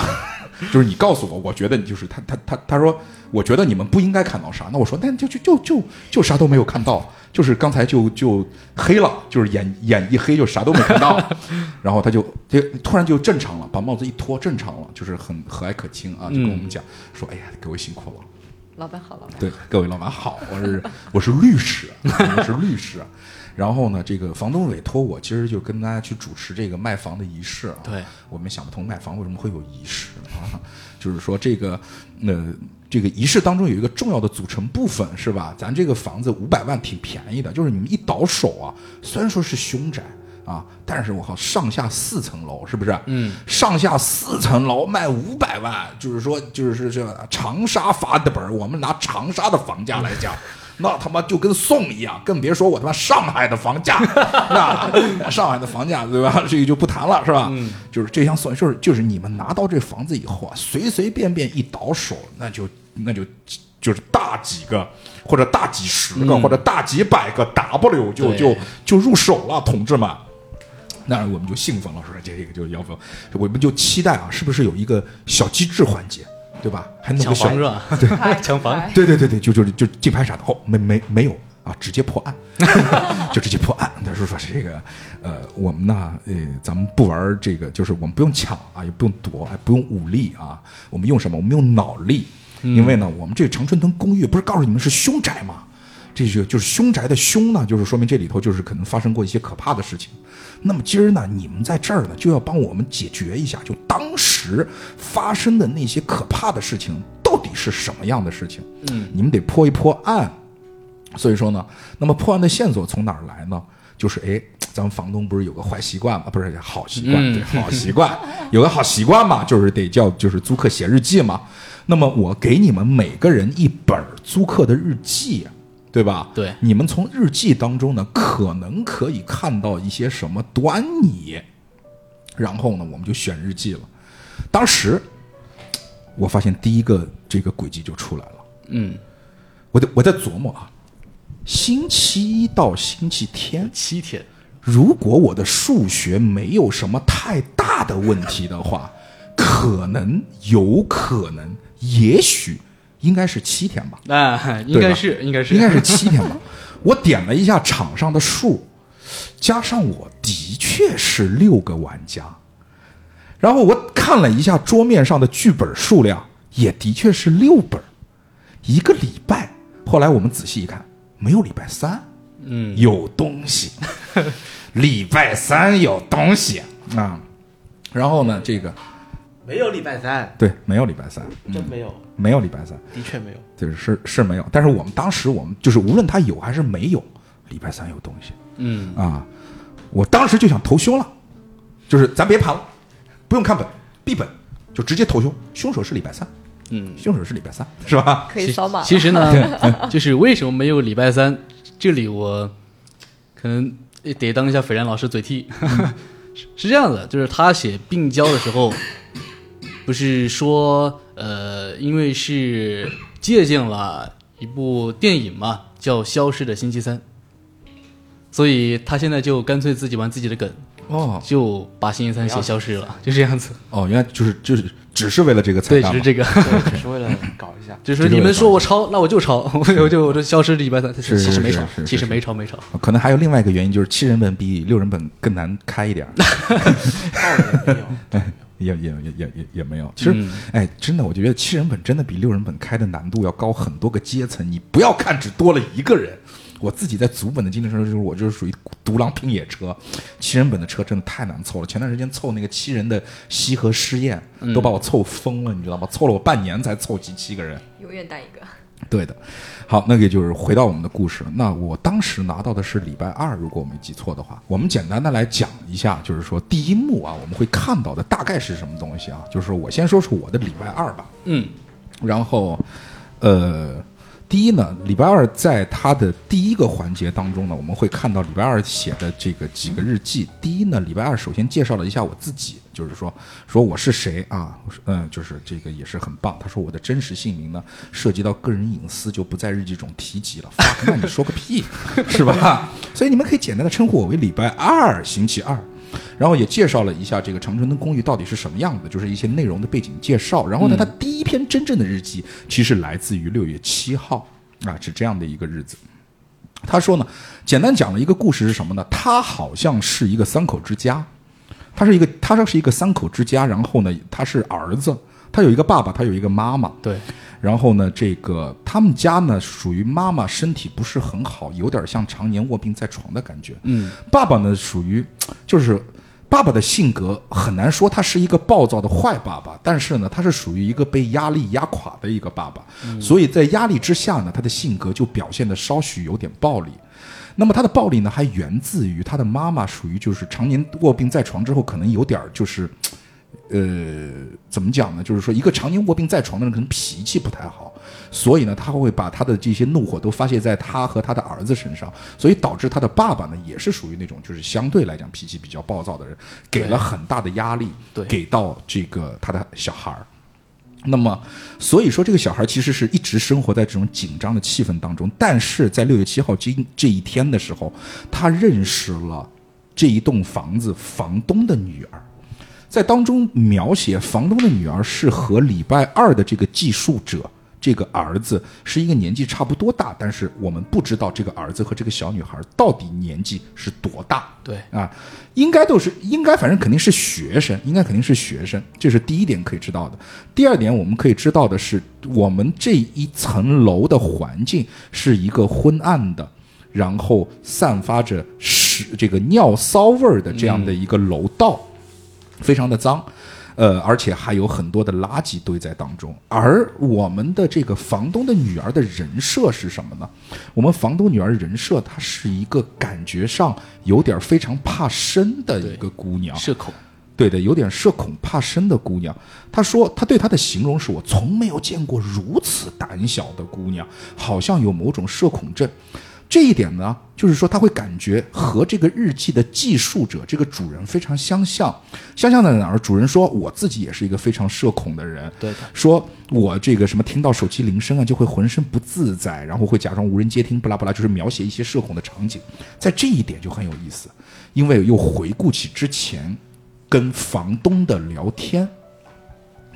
就是你告诉我，我觉得你就是他他他他说，我觉得你们不应该看到啥。那我说，那就就就就就啥都没有看到，就是刚才就就黑了，就是眼眼一黑就啥都没看到。然后他就就突然就正常了，把帽子一脱，正常了，就是很和蔼可亲啊，就跟我们讲说，哎呀，各位辛苦了。老板好，老板。对，各位老板好，我是我是律师，我是律师。然后呢，这个房东委托我，今儿就跟大家去主持这个卖房的仪式啊。对，我们想不通卖房为什么会有仪式啊？就是说这个呃，这个仪式当中有一个重要的组成部分是吧？咱这个房子五百万挺便宜的，就是你们一倒手啊，虽然说是凶宅。啊！但是我靠，上下四层楼是不是？嗯，上下四层楼卖五百万，就是说，就是这长沙发的本儿，我们拿长沙的房价来讲，那他妈就跟送一样，更别说我他妈上海的房价，是吧？上海的房价对吧？这个就不谈了，是吧？嗯，就是这项算，就是就是你们拿到这房子以后啊，随随便便一倒手，那就那就就是大几个或者大几十个、嗯或者大几百个 W 就对就就入手了，同志们。那我们就兴奋了，说这个就要不，我们就期待啊，是不是有一个小机制环节？对吧？还弄个小抢房是吧？对抢房对对对对，就就就竞拍啥的，哦，没没没有啊，直接破案，就直接破案。他说说这个，呃，我们呢，呃，咱们不玩这个，就是我们不用抢啊，也不用夺，哎，不用武力啊，我们用什么？我们用脑力，因为呢，我们这个长春藤公寓不是告诉你们是凶宅吗？这就就是凶宅的凶呢，就是说明这里头就是可能发生过一些可怕的事情。那么今儿呢，你们在这儿呢，就要帮我们解决一下，就当时发生的那些可怕的事情到底是什么样的事情？嗯，你们得破一破案。所以说呢，那么破案的线索从哪儿来呢？就是哎，咱们房东不是有个坏习惯吗？不是好习惯，对，好习惯，有个好习惯嘛，就是得叫就是租客写日记嘛。那么我给你们每个人一本租客的日记，对吧？对你们从日记当中呢，可能可以看到一些什么端倪。然后呢，我们就选日记了。当时我发现第一个这个轨迹就出来了。嗯，我在我在琢磨啊，星期一到星期天，七天，如果我的数学没有什么太大的问题的话，可能有可能，也许应该是七天吧。啊，应该是应该是。应该是七天吧。我点了一下场上的数，加上我的确是六个玩家，然后我看了一下桌面上的剧本数量，也的确是六本，一个礼拜。后来我们仔细一看，没有礼拜三，嗯，有东西，礼拜三有东西。啊。然后呢，这个没有礼拜三，对，没有礼拜三，真没有，没有礼拜三。的确没有。就是是是没有，但是我们当时我们就是无论他有还是没有，礼拜三有东西嗯啊，我当时就想投凶了，就是咱别盘了，不用看本，闭本就直接投凶，凶手是礼拜三，嗯。凶手是礼拜三，是吧？可以扫码。其实呢，就是为什么没有礼拜三？这里我可能得当一下斐然老师嘴替。是 是这样的，就是他写病娇的时候，不是说呃，因为是借鉴了一部电影嘛，叫《消失的星期三》，所以他现在就干脆自己玩自己的梗，哦就把星期三写消失了，就这样子。哦，原来就是就是只是为了这个彩对，只是这个。对，只是为了搞一下。就是你们说我抄，那我就抄，我就我就我就消失礼拜三，是其实没抄其实没抄没抄。可能还有另外一个原因，就是七人本比六人本更难开一点儿。倒也没有，也也也也也也没有。其实，嗯哎，真的，我就觉得七人本真的比六人本开的难度要高很多个阶层。你不要看只多了一个人，我自己在组本的经历上，就是我就是属于独狼拼野车，七人本的车真的太难凑了。前段时间凑那个七人的西河试验，都把我凑疯了，你知道吗？凑了我半年才凑齐七个人。永远带一个。对的，好，那个就是回到我们的故事。那我当时拿到的是礼拜二，如果我没记错的话，我们简单的来讲一下，就是说第一幕啊，我们会看到的大概是什么东西啊？就是我先说说我的礼拜二吧。嗯然后，呃，第一呢，礼拜二在他的第一个环节当中呢，我们会看到礼拜二写的这个几个日记。第一呢，礼拜二首先介绍了一下我自己，就是说说我是谁啊，嗯，就是这个也是很棒。他说我的真实姓名呢，涉及到个人隐私，就不在日记中提及了。fuck，那你说个屁，是吧？所以你们可以简单的称呼我为礼拜二，星期二。然后也介绍了一下这个长春的公寓到底是什么样子，就是一些内容的背景介绍。然后呢，他第一篇真正的日记其实来自于六月七号啊，是这样的一个日子。他说呢，简单讲了一个故事是什么呢？他好像是一个三口之家，他是一个他说是一个三口之家，然后呢，他是儿子，他有一个爸爸，他有一个妈妈，对，然后呢，这个他们家呢属于妈妈身体不是很好，有点像常年卧病在床的感觉。嗯，爸爸呢属于就是爸爸的性格很难说他是一个暴躁的坏爸爸，但是呢，他是属于一个被压力压垮的一个爸爸，所以在压力之下呢，他的性格就表现的稍许有点暴力。那么他的暴力呢，还源自于他的妈妈属于就是常年卧病在床之后，可能有点就是。呃，怎么讲呢？就是说，一个常年卧病在床的人，可能脾气不太好，所以呢，他会把他的这些怒火都发泄在他和他的儿子身上，所以导致他的爸爸呢，也是属于那种就是相对来讲脾气比较暴躁的人，给了很大的压力，对给到这个他的小孩儿。那么，所以说这个小孩其实是一直生活在这种紧张的气氛当中，但是在六月七号这这一天的时候，他认识了这一栋房子房东的女儿。在当中描写房东的女儿是和礼拜二的这个寄宿者这个儿子是一个年纪差不多大，但是我们不知道这个儿子和这个小女孩到底年纪是多大。对啊，应该都是应该，反正肯定是学生，应该肯定是学生，这是第一点可以知道的。第二点，我们可以知道的是，我们这一层楼的环境是一个昏暗的，然后散发着屎这个尿骚味儿的这样的一个楼道，非常的脏。呃，而且还有很多的垃圾堆在当中。而我们的这个房东的女儿的人设是什么呢？我们房东女儿人设，她是一个感觉上有点非常怕生的一个姑娘，社恐，对的，有点社恐怕生的姑娘。她说，她对她的形容是我从没有见过如此胆小的姑娘，好像有某种社恐症。这一点呢，就是说他会感觉和这个日记的记述者这个主人非常相像。相像在哪儿？主人说我自己也是一个非常社恐的人，对，说我这个什么听到手机铃声啊，就会浑身不自在，然后会假装无人接听，不拉不拉，就是描写一些社恐的场景。在这一点就很有意思，因为又回顾起之前跟房东的聊天。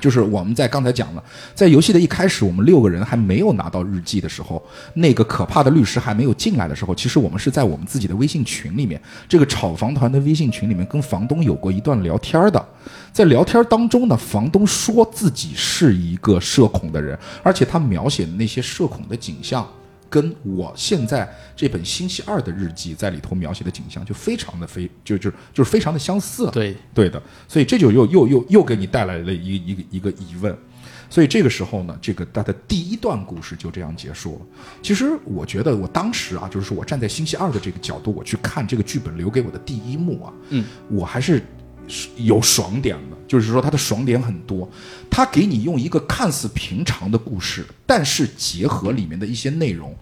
就是我们在刚才讲了，在游戏的一开始，我们六个人还没有拿到日记的时候，那个可怕的律师还没有进来的时候，其实我们是在我们自己的微信群里面，这个炒房团的微信群里面跟房东有过一段聊天的。在聊天当中呢，房东说自己是一个社恐的人，而且他描写的那些社恐的景象。跟我现在这本星期二的日记在里头描写的景象就非常的非就就就是非常的相似了。对对的，所以这就又又又又给你带来了一一个一个疑问。所以这个时候呢，这个他的第一段故事就这样结束了。其实我觉得我当时啊，就是说我站在星期二的这个角度，我去看这个剧本留给我的第一幕啊，嗯，我还是有爽点的，就是说它的爽点很多。它给你用一个看似平常的故事，但是结合里面的一些内容，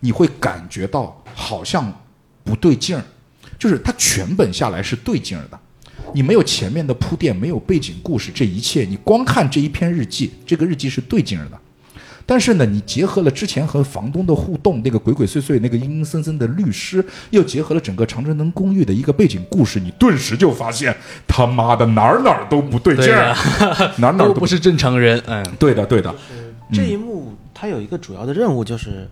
你会感觉到好像不对劲儿，就是它全本下来是对劲儿的。你没有前面的铺垫，没有背景故事，这一切你光看这一篇日记，这个日记是对劲儿的。但是呢，你结合了之前和房东的互动，那个鬼鬼祟祟、那个阴阴森森的律师，又结合了整个长春能公寓的一个背景故事，你顿时就发现他妈的哪儿哪儿都不对劲儿，哪儿哪儿都都不是正常人，嗯，对的，对的，这一幕它有一个主要的任务，就是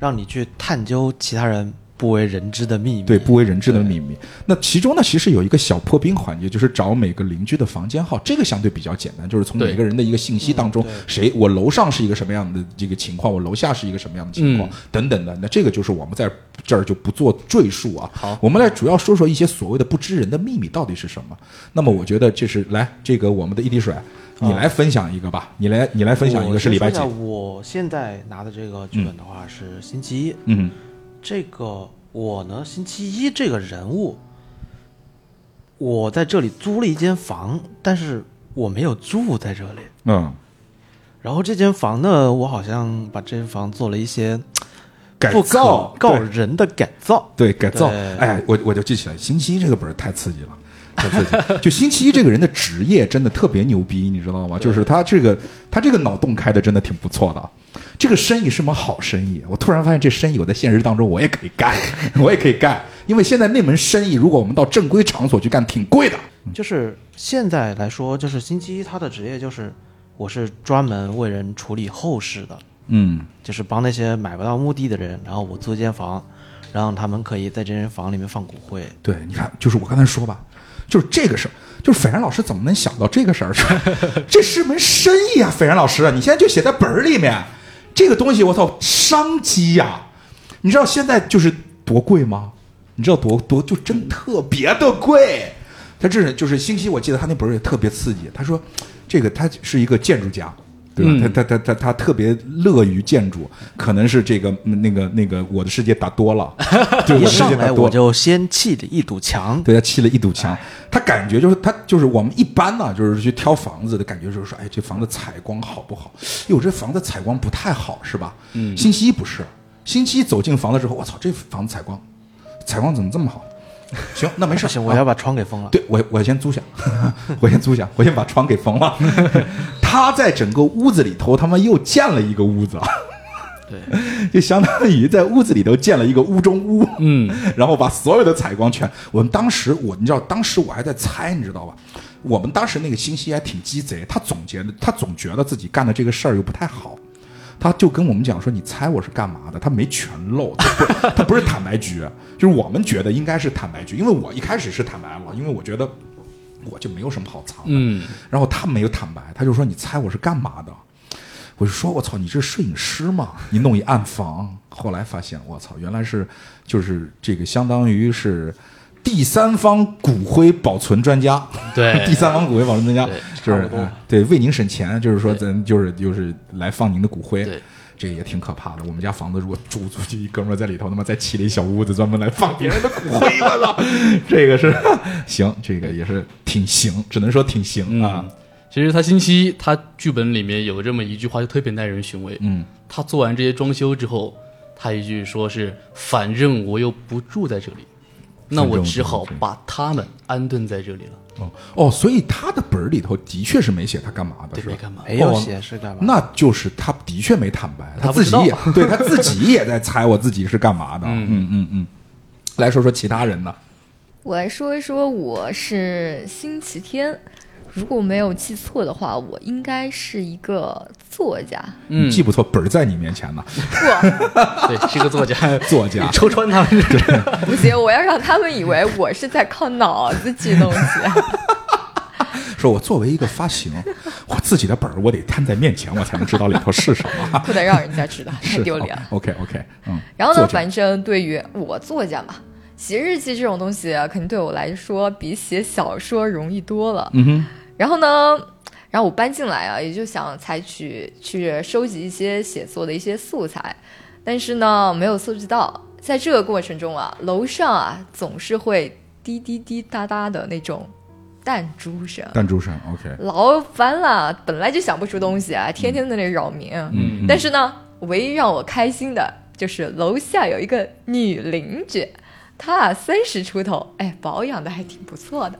让你去探究其他人不为人知的秘密。对不为人知的秘密。那其中呢，其实有一个小破冰环节，就是找每个邻居的房间号，这个相对比较简单，就是从每个人的一个信息当中谁我楼上是一个什么样的这个情况，我楼下是一个什么样的情况，嗯等等的。那这个就是我们在这儿就不做赘述啊。好我们来主要说说一些所谓的不知人的秘密到底是什么。那么我觉得就是来这个我们的一滴水，你来分享一个吧，你来你来分享一个是礼拜几我现在拿的这个剧本的话是星期一，嗯这个我呢，星期一这个人物，我在这里租了一间房，但是我没有住在这里。嗯，然后这间房呢，我好像把这间房做了一些不改造告人的改造。对，改造。哎，我我就记起来，星期一这个本儿太刺激了。太刺激！就星期一这个人的职业真的特别牛逼，你知道吗？就是他这个他这个脑洞开的真的挺不错的。这个生意是门好生意，我突然发现这生意我在现实当中我也可以干，我也可以干。因为现在那门生意，如果我们到正规场所去干，挺贵的。就是现在来说，就是星期一他的职业就是，我是专门为人处理后事的，嗯就是帮那些买不到墓地的人，然后我租一间房，然后他们可以在这间房里面放骨灰。对，你看，就是我刚才说吧，就是这个事儿，就是斐然老师怎么能想到这个事儿？这是门生意啊，斐然老师，你现在就写在本儿里面，这个东西我操，商机呀、你知道现在就是多贵吗？你知道多多就真特别的贵。他这是就是星期，我记得他那本儿也特别刺激。他说，这个他是一个建筑家，对吧？嗯他他他他他特别乐于建筑，可能是这个嗯那个那个我的世界打多了，对，我一的世上来界打多了。我就先砌了一堵墙，对他砌了一堵墙，他感觉就是他就是我们一般呢，就是去挑房子的感觉就是说，哎，这房子采光好不好？哟，这房子采光不太好，是吧？嗯。星期一不是，星期一走进房子之后，我操，这房子采光，采光怎么这么好？行，那没事，行，我啊要把窗给封了。对我，我先租下，我先租下，我先把窗给封了。他在整个屋子里头，他妈又建了一个屋子，对，就相当于在屋子里头建了一个屋中屋。嗯，然后把所有的采光全，我们当时我你知道，当时我还在猜，你知道吧？我们当时那个信息还挺鸡贼，他总结的，他总觉得自己干的这个事儿又不太好，他就跟我们讲说：“你猜我是干嘛的？”他没全漏，他不，他不是坦白局，就是我们觉得应该是坦白局，因为我一开始是坦白了，因为我觉得我就没有什么好藏的。嗯，然后他没有坦白，他就说：“你猜我是干嘛的？”我就说：“我操，你是摄影师吗？你弄一暗房。”后来发现，我操，原来是就是这个，相当于是第三方骨灰保存专家。对 第三方骨灰保存专家对就是对为您省钱，就是说咱就是就是来放您的骨灰。对这也挺可怕的。我们家房子如果租出去，一哥们儿在里头，他妈再砌了一小屋子，专门来放别人的骨灰，我操！这个是 行，这个也是挺行，只能说挺行啊。其实他星期一他剧本里面有这么一句话，就特别耐人寻味。嗯，他做完这些装修之后，他一句说是：“反正我又不住在这里，那我只好把他们安顿在这里了。哦哦，所以他的本儿里头的确是没写他干嘛”的，对，是吧没？干嘛？没有哦写是干嘛？那就是他的确没坦白，他自己也对他自己也在猜我自己是干嘛的。嗯嗯嗯，来说说其他人呢？我来说一说，我是星期天，如果没有记错的话，我应该是一个作家。嗯你记不错，本儿在你面前呢，不，对，是个作家，作家你戳穿他们。不行，我要让他们以为我是在靠脑子记东西。说我作为一个发行，我自己的本儿我得摊在面前，我才能知道里头是什么。不能让人家知道，太是丢脸了。OK OK，嗯。然后呢，反正对于我作家嘛，写日记这种东西，肯定对我来说比写小说容易多了。嗯哼，然后呢，然后我搬进来啊，也就想采取去收集一些写作的一些素材，但是呢，没有搜集到。在这个过程中啊，楼上啊总是会滴滴滴答答的那种弹珠声，弹珠声 OK，老烦了。本来就想不出东西啊，天天在那扰民。嗯但是呢，唯一让我开心的就是楼下有一个女邻居，她啊三十出头，哎，保养的还挺不错的。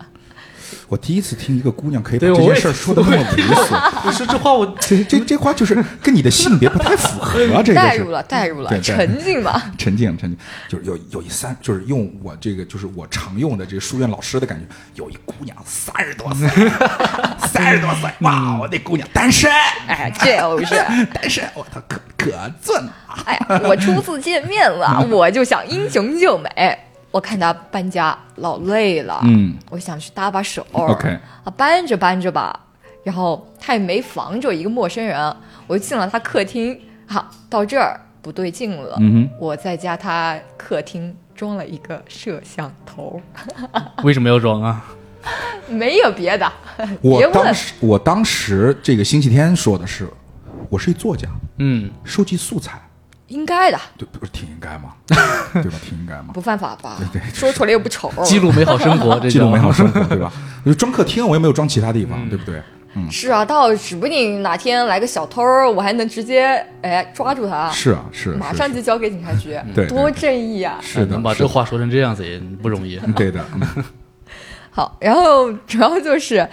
我第一次听一个姑娘可以把这件事儿说的那么猥琐，不是这话我这这这话就是跟你的性别不太符合，这个代入了，代入了，沉浸吧。沉静沉静，就是有有一三，就是用我这个就是我常用的这个书院老师的感觉，有一姑娘三十多岁，三十多岁，哇，我那姑娘单身，哎，就是，单身，我操，可可俊了，哎呀，我初次见面了，我就想英雄救美。我看他搬家老累了，嗯，我想去搭把手。OK 啊，搬着搬着吧，然后他也没防着一个陌生人，我就进了他客厅。好，到这儿不对劲了，嗯我在家他客厅装了一个摄像头，为什么要装啊？没有别的，我别问。当时我当时这个星期天说的是，我是一作家，嗯，收集素材，应该的，对，不是挺应该吗？对吧？挺应该吗？不犯法吧？对对说出来又不丑。记录美好生活，这记录美好生活，对吧？我 就装客厅，我又没有装其他地方，对不对？嗯是啊，到指不定哪天来个小偷，我还能直接哎抓住他，是啊，是，马上就交给警察局，对对多正义啊！是的，能把这话说成这样子也不容易。嗯对的，嗯好，然后主要就是，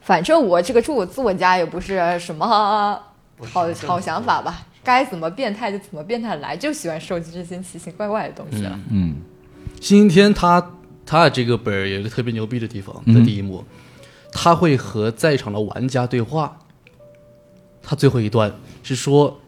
反正我这个住自我家也不是什么好好想法吧，该怎么变态就怎么变态来，就喜欢收集这些奇奇怪怪的东西了。嗯星期天他他的这个本儿有一个特别牛逼的地方，嗯在第一幕，他会和在场的玩家对话。他最后一段是说：“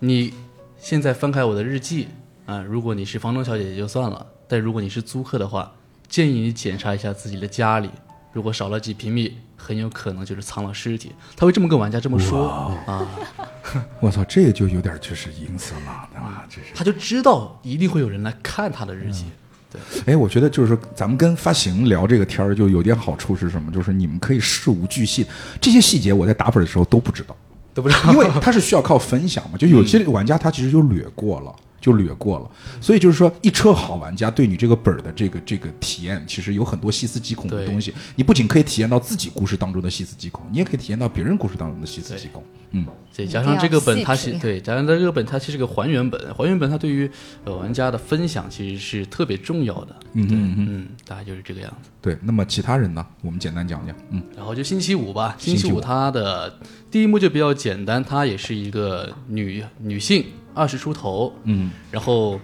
你现在翻开我的日记啊，如果你是房东小姐姐就算了，但如果你是租客的话，建议你检查一下自己的家里，如果少了几平米，很有可能就是藏了尸体。”他会这么跟玩家这么说啊，我操，这个就有点就是阴森了，对吧？这是。他就知道一定会有人来看他的日记。对哎，我觉得就是说，咱们跟发行聊这个天儿，就有点好处是什么？就是你们可以事无巨细，这些细节我在打本的时候都不知道，都不知道因为它是需要靠分享嘛。就有些玩家他其实就略过了。就略过了，所以就是说，一车好玩家对你这个本儿的这个这个体验，其实有很多细思极恐的东西。你不仅可以体验到自己故事当中的细思极恐，你也可以体验到别人故事当中的细思极恐。嗯，对，加上这个本，它是对，加上这个本，它其实是个还原本。还原本它对于呃玩家的分享其实是特别重要的。嗯嗯嗯嗯，大概就是这个样子。对。那么其他人呢？我们简单讲讲。嗯然后就星期五吧，星期五它的第一幕就比较简单，她也是一个女女性，二十出头，嗯。然后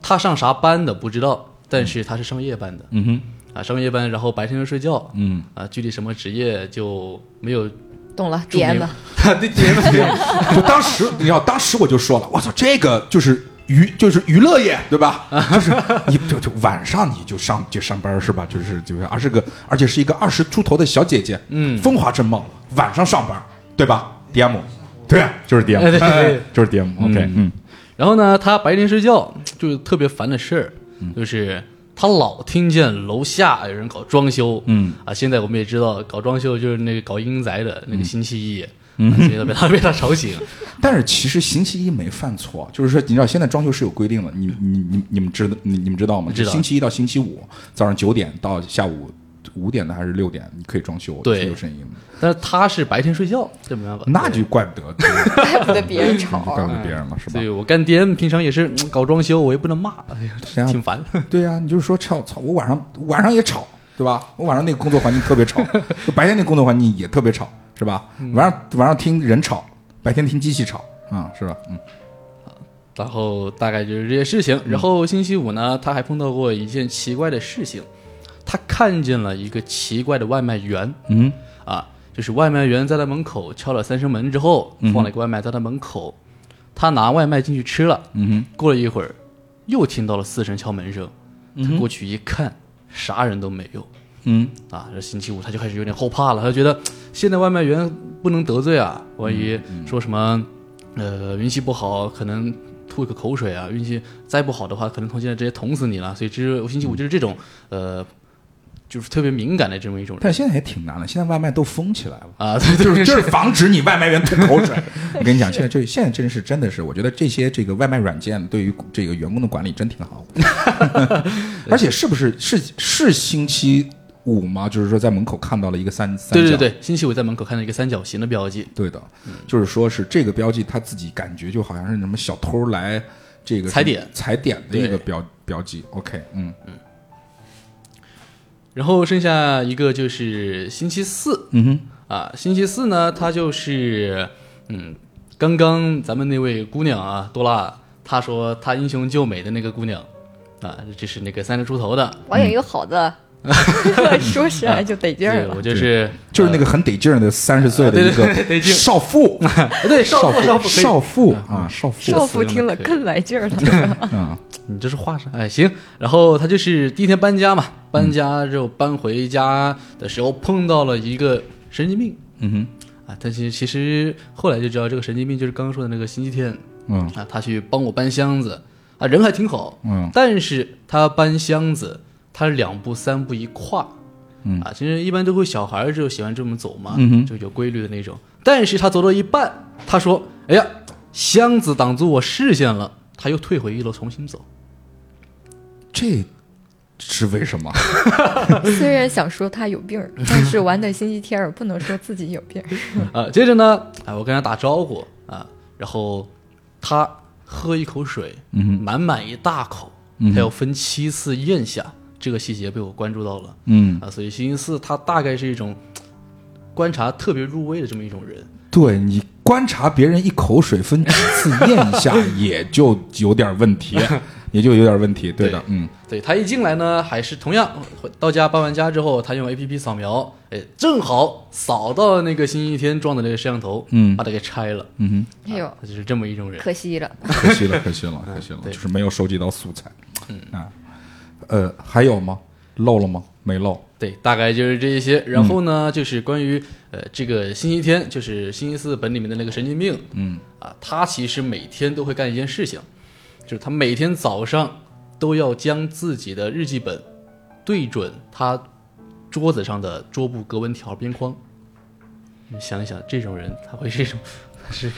他上啥班的不知道，但是他是上夜班的。嗯。哼。啊，上夜班，然后白天就睡觉，嗯，啊，具体什么职业就没有懂了注明，DM 对。DM 就当时你知道当时我就说了，我操，这个就是娱就是娱乐业，对吧？就是你就就晚上你就上就上班是吧？就是就是，而是个而且是一个二十出头的小姐姐，嗯。风华正茂，晚上上班，对吧？DM，对，就是 DM，对对对。哎就是 DM，OK，嗯然后呢，他白天睡觉就特别烦的事儿，就是他老听见楼下有人搞装修，嗯。啊，现在我们也知道搞装修就是那个搞阴宅的那个星期一，嗯，所以他被他 被他吵醒，但是其实星期一没犯错，就是说，你知道现在装修是有规定的，你你你你们知道你你们知道吗？知道。星期一到星期五早上九点到下午五点的还是六点，你可以装修，对是有声音的，但是他是白天睡觉，这没办法，那就怪不得，怪不得别人吵。怪不得别人了，是吧对？我干 DM 平常也是嗯搞装修，我也不能骂，哎呀，挺烦。对呀、你就是说操操，我晚上晚上也吵，对吧？我晚上那个工作环境特别吵，就 白天那工作环境也特别吵，是吧？晚上晚上听人吵，白天听机器吵，啊、是吧？嗯然后大概就是这些事情。然后星期五呢，他还碰到过一件奇怪的事情，他看见了一个奇怪的外卖员。嗯。啊，就是外卖员在他门口敲了三声门之后，放了一个外卖在他门口，他拿外卖进去吃了。嗯过了一会儿，又听到了四声敲门声，他过去一看，啥人都没有。嗯。啊，这星期五他就开始有点后怕了，他就觉得现在外卖员不能得罪啊，万一说什么，呃，运气不好，可能吐一个口水啊，运气再不好的话，可能从现在直接捅死你了。所以，只有星期五就是这种，呃，就是特别敏感的这么一种人但现在也挺难的，现在外卖都封起来了。啊，对对就是就是防止你外卖员吐口水。我跟你讲，现在这现在真是真的是，我觉得这些这个外卖软件对于这个员工的管理真挺好。而且是不是是是星期五吗？就是说在门口看到了一个三三角，对对对，星期五在门口看到一个三角形的标记，对的，就是说是这个标记，他自己感觉就好像是什么小偷来这个踩点踩点的一个标标记。OK，嗯嗯然后剩下一个就是星期四，嗯哼。啊，星期四呢，他就是，嗯，刚刚咱们那位姑娘啊，多拉，她说她英雄救美的那个姑娘，啊，这是那个三十出头的，我有一个好的，说起来就得劲儿，了。我。就是就是那个很得劲儿的三十岁的一对对对得个劲少妇，对少妇少妇少妇啊，少妇。少妇听了更来劲儿了。啊，你这是画上，哎，行。然后他就是第一天搬家嘛，搬家之后搬回家的时候碰到了一个神经病。嗯哼。啊，但是其实后来就知道这个神经病就是刚刚说的那个星期天，嗯。啊，他去帮我搬箱子。啊，人还挺好，嗯。但是他搬箱子，他两步三步一跨，嗯啊，其实一般都会小孩儿就喜欢这么走嘛，嗯就有规律的那种。但是他走到一半，他说：“哎呀，箱子挡住我视线了。”他又退回一楼重新走。这是为什么？虽然想说他有病，但是玩的星期天儿不能说自己有病儿。啊，接着呢，哎，我跟他打招呼啊，然后他喝一口水，嗯哼满满一大口，他要分七次咽下，这个细节被我关注到了。嗯，啊，所以星期四他大概是一种观察特别入微的这么一种人。对你观察别人一口水分几次咽下，也就有点问题，也就有点问题。对的对，嗯对他一进来呢，还是同样到家搬完家之后，他用 A P P 扫描，哎，正好扫到那个星期天装的那个摄像头，嗯把它给拆了。嗯哎呦，他就是这么一种人。可惜了。可惜了，可惜了，可惜了，就是没有收集到素材。嗯啊，呃，还有吗？漏了吗？没漏。对，大概就是这一些。然后呢，就是关于呃这个星期天，就是星期四本里面的那个神经病嗯啊，他其实每天都会干一件事情，就是他每天早上都要将自己的日记本对准他桌子上的桌布格纹条边框。你想一想，这种人他会是什么是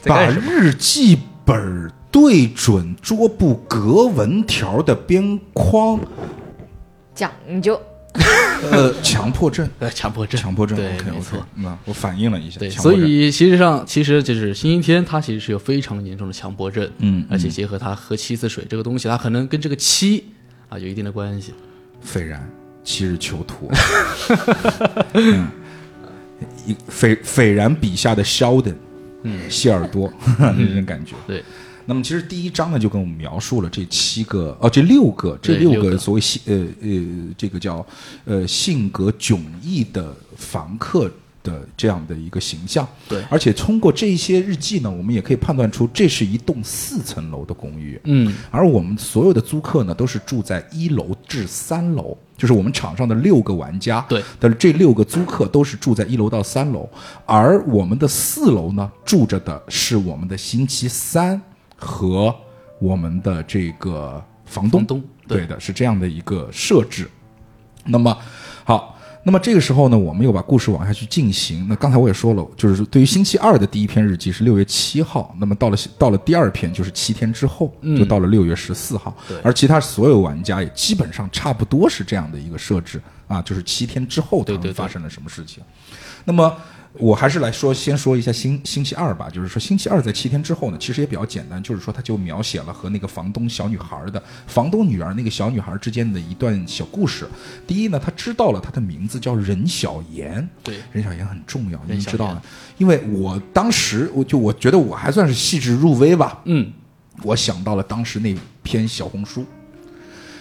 在把干什么？日记本对准桌布格纹条的边框，讲究，呃，强迫症，呃，强迫症，强迫症。对没错。那我反应了一下。对，所以其实上其实就是星期天，他其实是有非常严重的强迫症，嗯而且结合他喝七次水这个东西，他可能跟这个七啊有一定的关系。斐然七日囚徒，嗯，一斐斐然笔下的肖登，嗯，谢尔多那种感觉。对，那么其实第一章呢，就跟我们描述了这七个哦，这六个这六个个。所谓性呃呃这个叫呃性格迥异的房客的这样的一个形象。对。而且通过这些日记呢，我们也可以判断出这是一栋四层楼的公寓。嗯，而我们所有的租客呢，都是住在一楼至三楼，就是我们场上的六个玩家，对。的这六个租客都是住在一楼到三楼，而我们的四楼呢，住着的是我们的星期三和我们的这个房东，房东对对的，是这样的一个设置。那么好。那么这个时候呢，我们又把故事往下去进行。那刚才我也说了，就是对于星期二的第一篇日记是六月七号，那么到了到了第二篇就是七天之后，就到了六月十四号。对而其他所有玩家也基本上差不多是这样的一个设置啊，就是七天之后他们发生了什么事情。那么我还是来说，先说一下星星期二吧，就是说星期二在七天之后呢，其实也比较简单，就是说他就描写了和那个房东小女孩的房东女儿那个小女孩之间的一段小故事。第一呢，他知道了她的名字叫任小妍，对，任小妍很重要，你知道吗？因为我当时我就我觉得我还算是细致入微吧，嗯，我想到了当时那篇小红书，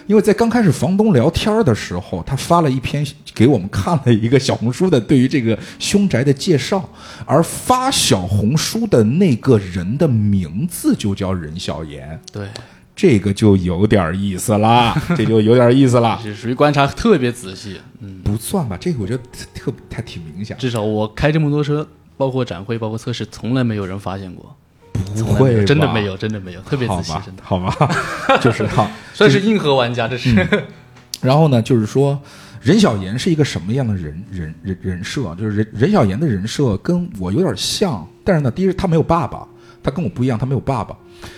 因为在刚开始房东聊天的时候，他发了一篇给我们看了一个小红书的对于这个凶宅的介绍，而发小红书的那个人的名字就叫任小妍，对，这个就有点意思啦，这就有点意思啦。是属于观察特别仔细。嗯，不算吧，这个我觉得特特还挺明显，至少我开这么多车，包括展会，包括测试，从来没有人发现过，不会真的没有，真的没有，特别仔细，真的，好吧，就是好。算是硬核玩家，这是。然后呢，就是说任小妍是一个什么样的人人人人设？就是任任小妍的人设跟我有点像，但是呢，第一他没有爸爸，他跟我不一样，他没有爸爸，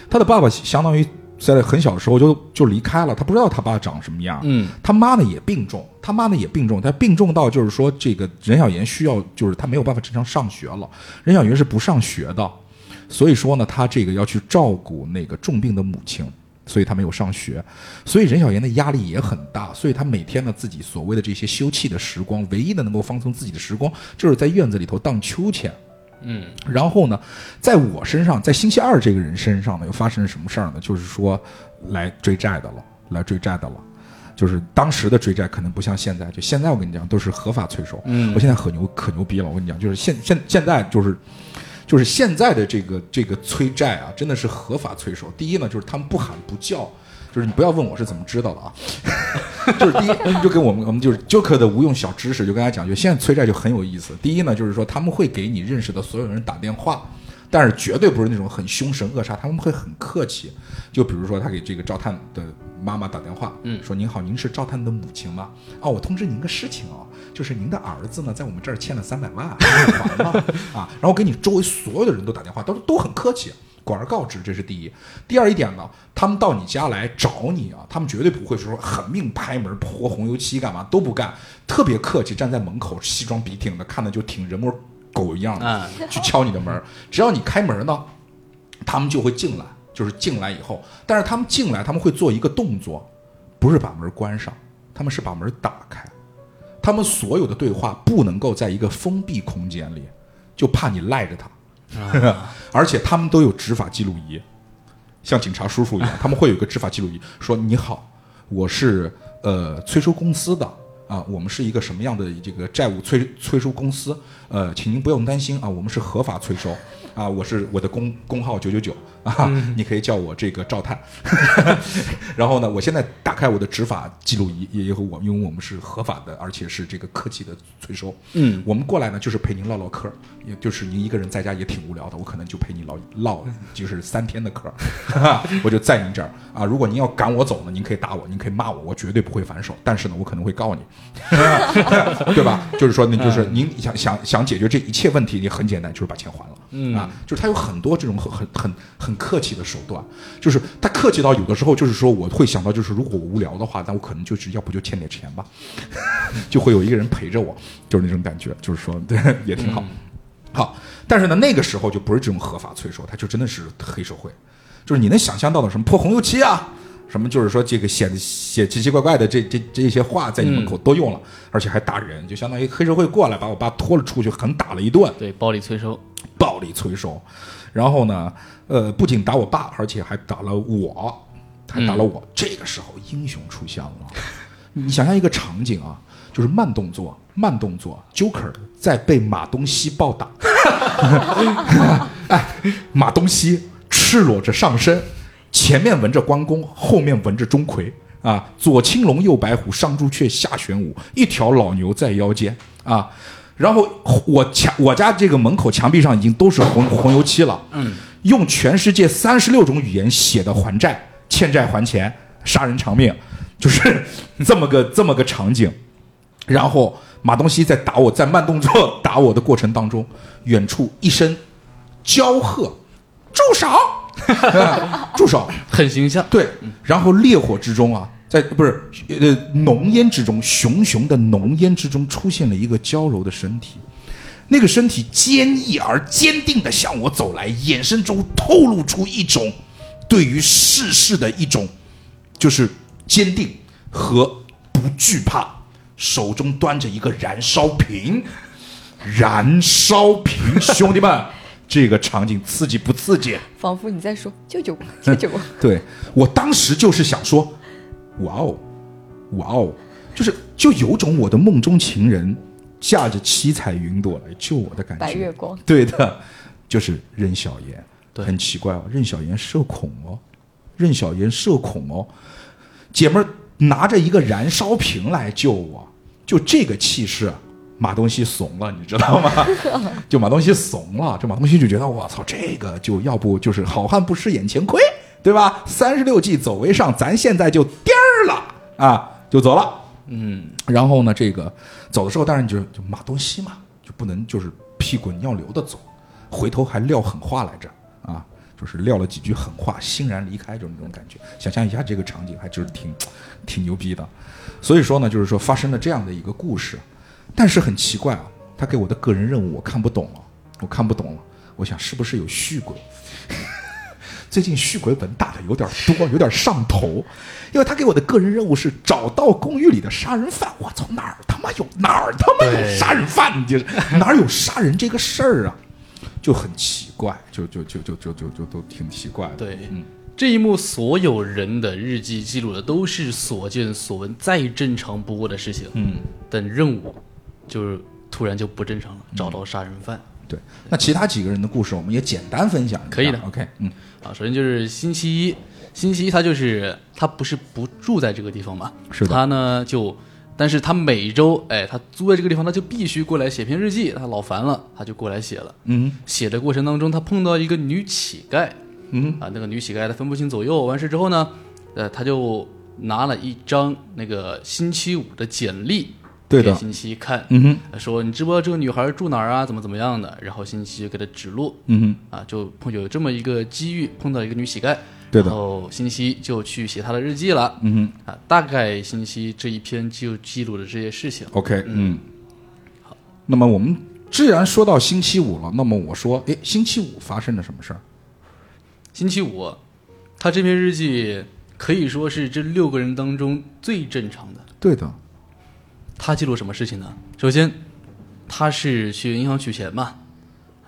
他的爸爸相当于在很小的时候就就离开了，他不知道他爸长什么样。嗯，他妈呢也病重，他妈呢也病重，他病重到就是说这个任小妍需要，就是他没有办法正常上学了，任小妍是不上学的，所以说呢，他这个要去照顾那个重病的母亲。所以他没有上学，所以任小妍的压力也很大，所以他每天呢自己所谓的这些休憩的时光，唯一的能够放松自己的时光，就是在院子里头荡秋千。嗯，然后呢，在我身上，在星期二这个人身上呢，又发生了什么事儿呢？就是说，来追债的了，来追债的了。就是当时的追债可能不像现在，就现在我跟你讲都是合法催收。嗯我现在可牛可牛逼了，我跟你讲，就是现现现在就是。就是现在的这个这个催债啊，真的是合法催收。第一呢，就是他们不喊不叫，就是你不要问我是怎么知道的啊。就是第一，就跟我们我们就是 Joker 的无用小知识，就跟大家讲，就现在催债就很有意思。第一呢，就是说他们会给你认识的所有人打电话，但是绝对不是那种很凶神恶煞，他们会很客气。就比如说他给这个赵探的妈妈打电话，嗯说您好，您是赵探的母亲吗？哦，我通知您个事情哦，就是您的儿子呢在我们这儿欠了三百万，还没还了啊。然后给你周围所有的人都打电话，都都很客气。广而告之，这是第一。第二一点呢，他们到你家来找你啊，他们绝对不会说狠命拍门泼红油漆干嘛都不干，特别客气，站在门口西装笔挺的，看的就挺人模狗一样的，啊去敲你的门。只要你开门呢，他们就会进来，就是进来以后，但是他们进来他们会做一个动作，不是把门关上，他们是把门打开。他们所有的对话不能够在一个封闭空间里，就怕你赖着他。而且他们都有执法记录仪，像警察叔叔一样，他们会有一个执法记录仪，说你好，我是呃催收公司的啊，我们是一个什么样的这个债务催催收公司？呃，请您不用担心啊，我们是合法催收啊，我是我的工工号九九九啊，你可以叫我这个赵探。然后呢，我现在打开我的执法记录仪，也有我，因为我们是合法的，而且是这个科技的催收。嗯，我们过来呢，就是陪您唠唠嗑，也就是您一个人在家也挺无聊的，我可能就陪你唠唠，就是三天的嗑，我就在您这儿啊。如果您要赶我走呢，您可以打我，您可以骂我，我绝对不会反手，但是呢，我可能会告你，对吧？就是说，那就是您想想想解决这一切问题，也很简单，就是把钱还了。嗯啊，就是他有很多这种很很很很客气的手段，就是他客气到有的时候就是说我会想到，就是如果我无聊的话，那我可能就是要不就欠点钱吧，就会有一个人陪着我，就是那种感觉，就是说对 也挺好。好，但是呢，那个时候就不是这种合法催收，他就真的是黑社会，就是你能想象到的什么泼红油漆啊，什么就是说这个写的写奇奇怪怪的这这这些话在你门口都用了，而且还打人，就相当于黑社会过来把我爸拖了出去，狠打了一顿。对，暴力催收，暴力催收。然后呢，呃，不仅打我爸，而且还打了我，还打了我。这个时候，英雄出现了。你想象一个场景啊，就是慢动作，慢动作，Joker 在被马东锡暴打。哎，马东锡赤裸着上身，前面纹着关公，后面纹着钟馗啊，左青龙，右白虎，上朱雀，下玄武，一条老牛在腰间啊。然后我墙我家这个门口墙壁上已经都是红红油漆了，嗯，用全世界三十六种语言写的还债，欠债还钱，杀人偿命，就是这么个这么个场景。然后马东锡在打我，在慢动作打我的过程当中，远处一声娇喝：“住手！住手！”很形象。对，然后烈火之中啊，在不是呃浓烟之中，熊熊的浓烟之中出现了一个娇柔的身体，那个身体坚毅而坚定的向我走来，眼神中透露出一种对于世事的一种就是坚定和不惧怕，手中端着一个燃烧瓶，燃烧瓶，兄弟们，这个场景刺激不刺激？仿佛你在说救救我，救救我。对我当时就是想说，哇哦，哇哦，就是就有种我的梦中情人驾着七彩云朵来救我的感觉。白月光，对的，就是任小妍。很奇怪哦，任小妍社恐哦，任小妍社恐哦，姐们儿拿着一个燃烧瓶来救我，就这个气势。马东锡怂了，你知道吗？就马东锡怂了，这马东锡就觉得我操，这个就要不就是好汉不吃眼前亏，对吧？三十六计走为上，咱现在就颠儿了啊，就走了。嗯，然后呢，这个走的时候，当然就就马东锡嘛，就不能就是屁滚尿流的走，回头还撂狠话来着啊，就是撂了几句狠话，欣然离开，就那种感觉。想象一下这个场景，还就是挺挺牛逼的。所以说呢，就是说发生了这样的一个故事，但是很奇怪啊，他给我的个人任务我看不懂了，我看不懂了，我想是不是有续轨？最近续鬼本打的有点多，有点上头，因为他给我的个人任务是找到公寓里的杀人犯。我操，哪儿他妈有哪儿他妈有杀人犯？你就是 哪儿有杀人这个事儿啊？就很奇怪，就就就就就就就都挺奇怪的。对，嗯，这一幕所有人的日记记录的都是所见所闻，再正常不过的事情。嗯，但任务就是突然就不正常了，找到杀人犯。对。那其他几个人的故事，我们也简单分享一下。可以的 OK，嗯，啊，首先就是星期一，星期一他就是他不是不住在这个地方嘛，是的他呢就，但是他每周哎，他租在这个地方，他就必须过来写篇日记，他老烦了，他就过来写了。嗯写的过程当中，他碰到一个女乞丐，嗯啊，那个女乞丐她分不清左右，完事之后呢，呃，他就拿了一张那个星期五的简历，对的给星期一看，嗯哼呃说你知不知道这个女孩住哪儿啊？怎么怎么样的？然后星期一给她指路，嗯哼啊，就碰有这么一个机遇，碰到一个女乞丐，对的然后星期一就去写她的日记了，嗯哼啊，大概星期一这一篇就记录了这些事情，，OK，嗯。好，那么我们既然说到星期五了，那么我说，哎，星期五发生了什么事儿？星期五，他这篇日记可以说是这六个人当中最正常的。对的，他记录什么事情呢？首先，他是去银行取钱嘛，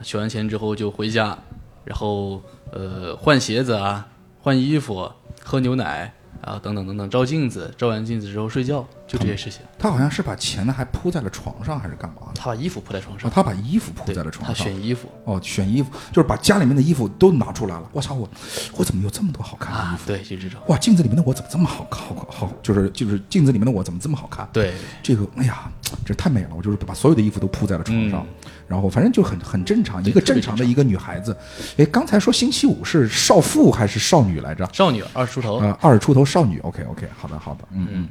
取完钱之后就回家，然后呃换鞋子啊，换衣服，喝牛奶啊等等等等，照镜子，照完镜子之后睡觉，就这些事情。他好像是把钱呢还铺在了床上，还是干嘛的？他把衣服铺在床啊，上，他把衣服铺在了床他上。选衣服哦，选衣服就是把家里面的衣服都拿出来了。我操，我我怎么有这么多好看的衣啊，服？对，就这种，哇，镜子里面的我怎么这么好看？好好，就是就是镜子里面的我怎么这么好看？对，这个，哎呀，这太美了！我就是把所有的衣服都铺在了床上，嗯然后反正就很很正常，一个正常的一个女孩子。哎，刚才说星期五是少妇还是少女来着？少女二十出头，呃，二十出头少女。OK OK，好的好的，嗯嗯。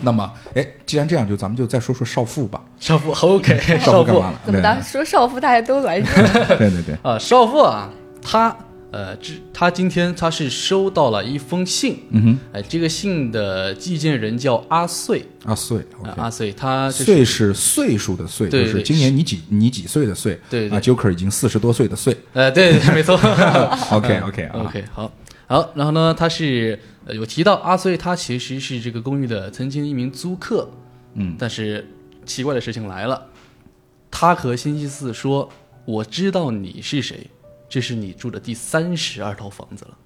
那么，哎，既然这样，就咱们就再说说少妇吧。少妇 OK，少少妇妇干嘛了？怎么的？说少妇大家都来？对对对，啊，少妇啊，她呃，这他今天他是收到了一封信，嗯哼，哎，这个信的寄件人叫阿穗，阿岁阿穗，他就是岁是岁数的岁，就是今年你几你几岁的岁，对对。啊，Joker 已经四十多岁的岁呃，对对，没错。OK OK 啊。OK，好，好，然后呢，他是呃有提到阿穗，他其实是这个公寓的曾经一名租客，嗯。但是奇怪的事情来了，他和星期四说我知道你是谁，这是你住的第三十二套房子了。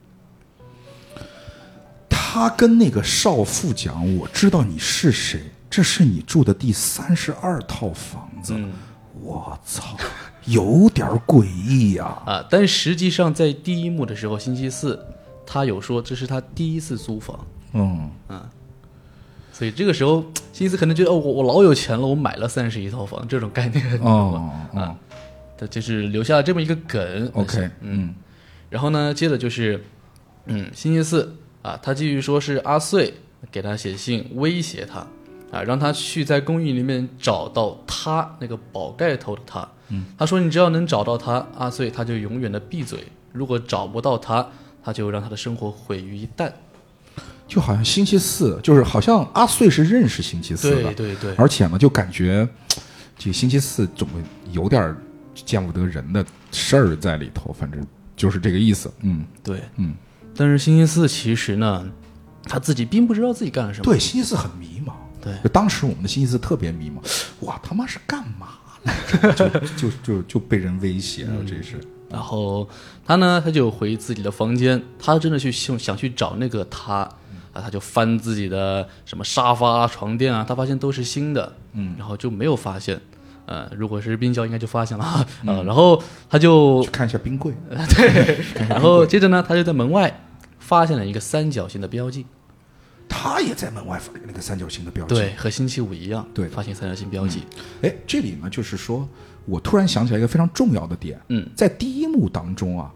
他跟那个少妇讲：“我知道你是谁，这是你住的第三十二套房子。嗯。我操，有点诡异呀、啊，但实际上在第一幕的时候，星期四他有说这是他第一次租房，嗯，所以这个时候星期四可能觉得哦，我我老有钱了，我买了三十一套房这种概念，你知道吗？哦哦他就是留下了这么一个梗。，OK，嗯然后呢，接着就是，嗯，星期四啊，他继续说是阿穗给他写信威胁他，啊，让他去在公寓里面找到他那个宝盖头的他。嗯，他说你只要能找到他，阿穗他就永远的闭嘴；如果找不到他，他就让他的生活毁于一旦。就好像星期四，就是好像阿穗是认识星期四的，对对对，而且呢，就感觉这个星期四总有点见不得人的事儿在里头，反正就是这个意思。嗯，对，嗯。但是星期四其实呢，他自己并不知道自己干了什么。对，星期四很迷茫。对就当时我们的星期四特别迷茫，哇，他妈是干嘛呢？就就就就被人威胁了，这是。然后他呢，他就回自己的房间，他真的去想想去找那个他啊，他就翻自己的什么沙发、啊、床垫啊，他发现都是新的，嗯，然后就没有发现，呃，如果是冰窖应该就发现了。啊、呃然后他就去看一下冰柜，对 然后接着呢，他就在门外发现了一个三角形的标记，他也在门外发那个三角形的标记。对，，和星期五一样，对。发现三角形标记，哎，这里呢，就是说我突然想起来一个非常重要的点，嗯，在第一幕当中啊，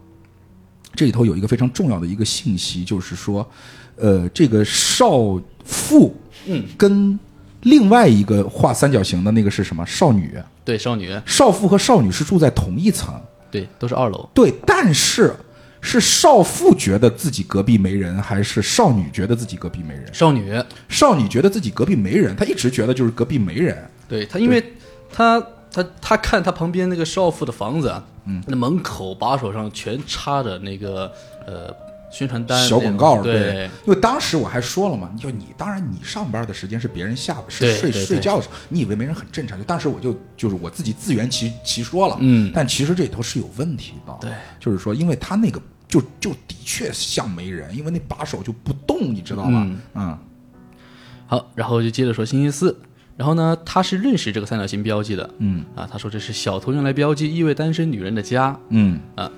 这里头有一个非常重要的一个信息，就是说，呃，这个少妇，嗯，跟另外一个画三角形的那个是什么少女？对，少女，少妇和少女是住在同一层，对，都是二楼，对，但是是少妇觉得自己隔壁没人，还是少女觉得自己隔壁没人？少女，少女觉得自己隔壁没人，她一直觉得就是隔壁没人。对她，因为她她她看她旁边那个少妇的房子啊，嗯，那门口把手上全插着那个呃宣传单、小广告，对，因为当时我还说了嘛，就你当然你上班的时间是别人下是睡睡觉的时候，你以为没人很正常，就当时我就就是我自己自圆其其说了，嗯。但其实这里头是有问题的，对，就是说因为他那个就就的确像没人，因为那把手就不动，你知道吧？嗯？嗯。好，然后就接着说星期四，然后呢，他是认识这个三角形标记的，嗯。啊，他说这是小偷用来标记意味单身女人的家嗯。啊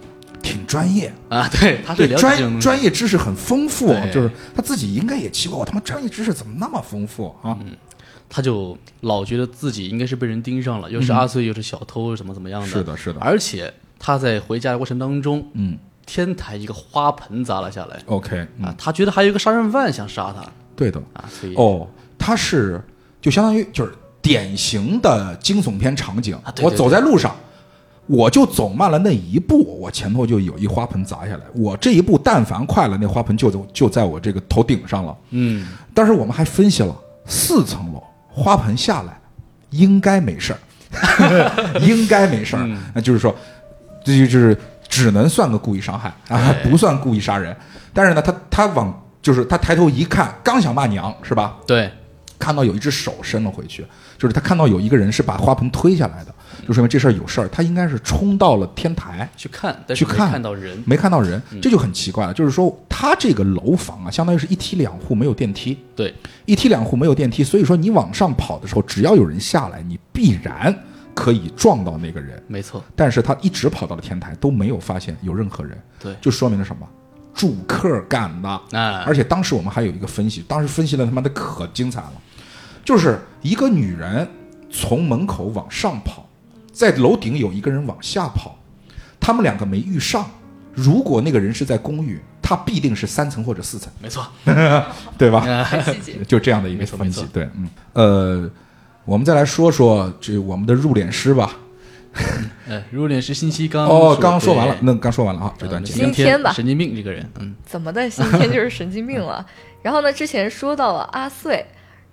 挺专业，啊，对，他是专专业知识很丰富，就是他自己应该也奇怪，我他妈专业知识怎么那么丰富啊？他就老觉得自己应该是被人盯上了，又是阿穗，又是小偷，怎么怎么样的，是的是的而且他在回家的过程当中，嗯天台一个花盆砸了下来。，OK，嗯，啊，他觉得还有一个杀人犯想杀他对的。啊，所以哦，他是就相当于就是典型的惊悚片场景。我啊对对走在路上，我就走慢了那一步，我前头就有一花盆砸下来。我这一步但凡快了，那花盆就在就在我这个头顶上了。嗯，但是我们还分析了四层楼，花盆下来应该没事儿，应该没事儿。嗯那就是说，这就就是只能算个故意伤害啊，哎不算故意杀人。但是呢，他他往就是他抬头一看，刚想骂娘是吧？对，看到有一只手伸了回去，就是他看到有一个人是把花盆推下来的，就说明这事儿有事儿。他应该是冲到了天台，去看，但是没去看看到人，没看到人，这就很奇怪了。就是说，他这个楼房啊，相当于是一梯两户，没有电梯，对，一梯两户没有电梯，所以说你往上跑的时候，只要有人下来，你必然可以撞到那个人。没错，但是他一直跑到了天台，都没有发现有任何人，对就说明了什么？住客干的。啊，而且当时我们还有一个分析，当时分析的他妈的可精彩了，就是一个女人从门口往上跑，在楼顶有一个人往下跑，他们两个没遇上。如果那个人是在公寓，他必定是三层或者四层，没错，对吧？就这样的一个。分析对，嗯，呃，我们再来说说这我们的入殓师吧。呃，入殓师信息刚哦，刚刚说完了，那刚说完了啊，这段今天吧神经病这个人，嗯，怎么的，今天就是神经病了。然后呢，之前说到了阿穗，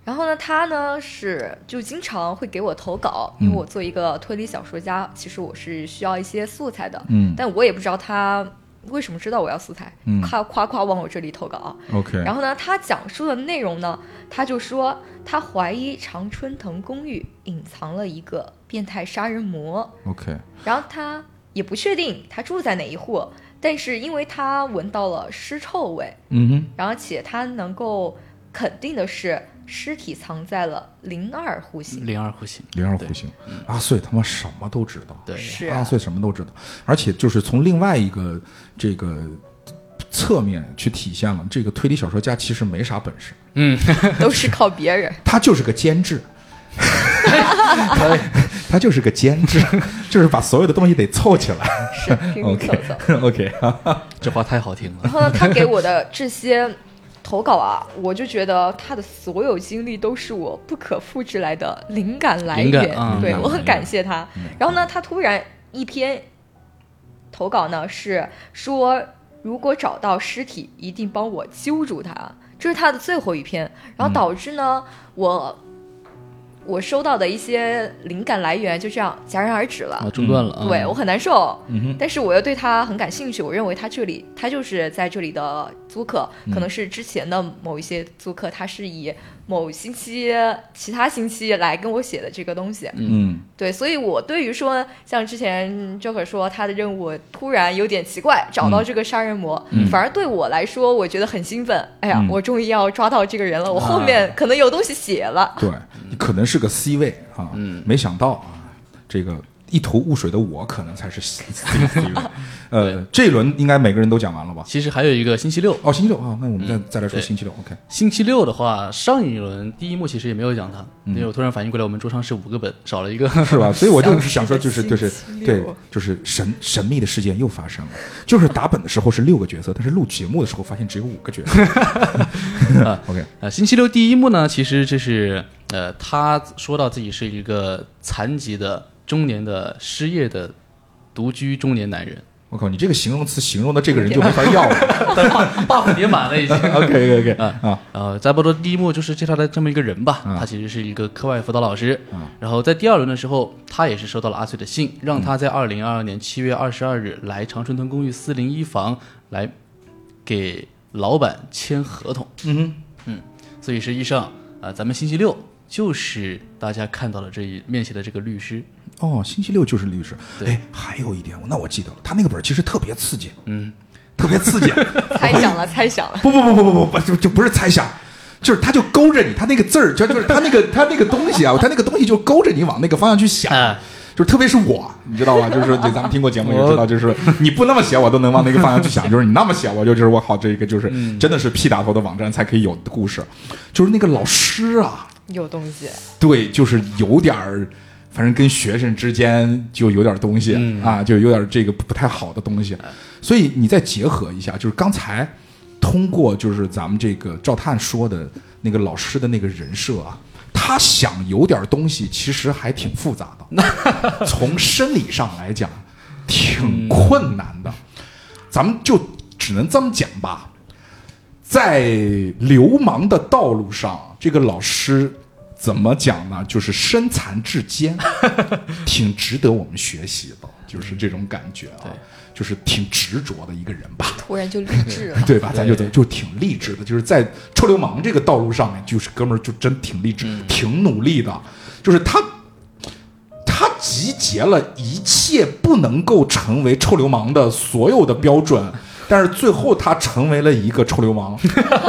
然后呢，他呢是就经常会给我投稿，因为我做一个推理小说家，其实我是需要一些素材的，嗯。但我也不知道他为什么知道我要素材？嗯。夸夸夸往我这里投稿啊。OK，然后呢，他讲述的内容呢，他就说他怀疑常春藤公寓隐藏了一个变态杀人魔，OK，然后他也不确定他住在哪一户，但是因为他闻到了尸臭味，嗯哼，然后且他能够肯定的是尸体藏在了零二户型。零二户型，零二户型，阿穗他妈什么都知道，对，是啊，阿穗什么都知道，而且就是从另外一个这个侧面去体现了这个推理小说家其实没啥本事，嗯 都是靠别人。他就是个监制。他 他就是个监制，就是把所有的东西得凑起来。是拼拼凑凑。OK，这话太好听了。然后呢，他给我的这些投稿啊，我就觉得他的所有经历都是我不可复制来的灵感来源。对我很感谢他。然后呢，他突然一篇投稿呢是说，如果找到尸体，一定帮我揪住他。这是他的最后一篇，然后导致呢，我我收到的一些灵感来源就这样戛然而止了。啊，中断了啊。对我很难受，嗯但是我又对他很感兴趣。我认为他这里，他就是在这里的租客，可能是之前的某一些租客，他是以某星期、其他星期来跟我写的这个东西。嗯对，所以我对于说，像之前 Joker 说他的任务突然有点奇怪，找到这个杀人魔，反而对我来说，我觉得很兴奋。哎呀，嗯我终于要抓到这个人了，我后面可能有东西写了。对，你可能是个 C 位啊，嗯没想到啊，这个一头雾水的我可能才是。呃，这一轮应该每个人都讲完了吧？其实还有一个星期六，哦，星期六啊，那我们再、再来说星期六，OK。星期六的话，上一轮第一幕其实也没有讲他，嗯因为我突然反应过来，我们桌上是五个本，少了一个。是吧？所以我就想说，就是就是对，就是神神秘的事件又发生了。就是打本的时候是六个角色，但是录节目的时候发现只有五个角色。OK，呃，星期六第一幕呢，其实这是呃，他说到自己是一个残疾的中年的失业的独居中年男人，我靠，你这个形容词形容的这个人就没法要了。但 buff 叠满了已经。OK OK OK 啊啊，呃，在波多第一幕就是介绍的这么一个人吧，啊他其实是一个课外辅导老师。啊然后在第二轮的时候，他也是收到了阿翠的信，让他在二零二二年七月二十二日来长春藤公寓四零一房来给老板签合同。嗯嗯所以实际上，呃，咱们星期六就是大家看到了这一面写的这个律师。哦，星期六就是律师。对哎，还有一点，那我记得了，他那个本其实特别刺激，嗯，特别刺激。猜想了，猜想了。不不不不不不不，就就不是猜想，就是他就勾着你，他那个字儿就就是他那个 他那个东西啊，他那个东西就勾着你往那个方向去想。哎就是特别是我，你知道吧？就是说，对，咱们听过节目也知道，就是你不那么写，我都能往那个方向去想；就是你那么写，我就就是我好，这个就是真的是 P 打头的网站才可以有的故事。就是那个老师啊，有东西，对，就是有点儿，反正跟学生之间就有点东西、嗯啊，就有点这个不太好的东西。所以你再结合一下，就是刚才通过就是咱们这个赵探说的那个老师的那个人设啊，他想有点东西，其实还挺复杂的，从生理上来讲挺困难的。咱们就只能这么讲吧，在流氓的道路上，这个老师怎么讲呢？就是身残志坚，挺值得我们学习的，就是这种感觉啊，就是挺执着的一个人吧。突然就励志了。对吧？咱就就挺励志的，就是在臭流氓这个道路上面，就是哥们儿就真挺励志，挺努力的。就是他，他集结了一切不能够成为臭流氓的所有的标准，但是最后他成为了一个臭流氓，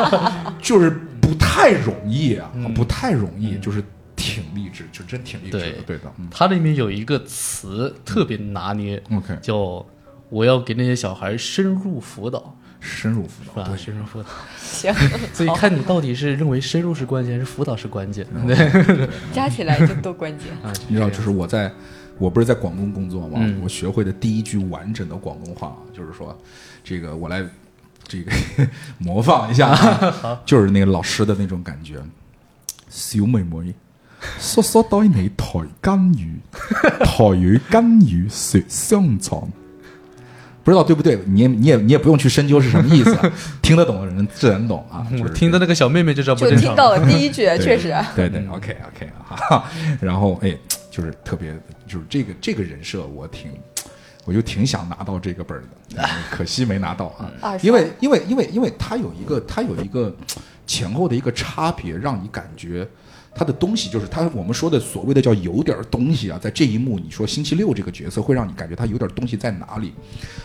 就是不太容易啊，不太容易，就是挺励志，就真挺励志的，对对的，嗯。它里面有一个词特别拿捏，，OK，叫我要给那些小孩深入辅导，深入辅导，对，深入辅导。行，所以看你到底是认为深入是关键，还是辅导是关键？对。加起来就都关键。啊，你知道，就是我在，我不是在广东工作吗？嗯我学会的第一句完整的广东话，就是说，这个我来，这个 模仿一下啊，就是那个老师的那种感觉。小妹妹，叔叔帶你台根語，台語根語說相傳。不知道对不对？你也你也你也不用去深究是什么意思，听得懂的人自然懂啊。就我听的那个小妹妹就知道不就正常了。听到了第一句，确实。对对，OK OK 哈哈，然后哎，就是特别，就是这个这个人设我挺我就挺想拿到这个本儿的，嗯可惜没拿到啊。因为因为因为因为他有一个他有一个前后的一个差别，让你感觉他的东西就是他我们说的所谓的叫有点东西啊，在这一幕你说星期六这个角色会让你感觉他有点东西在哪里？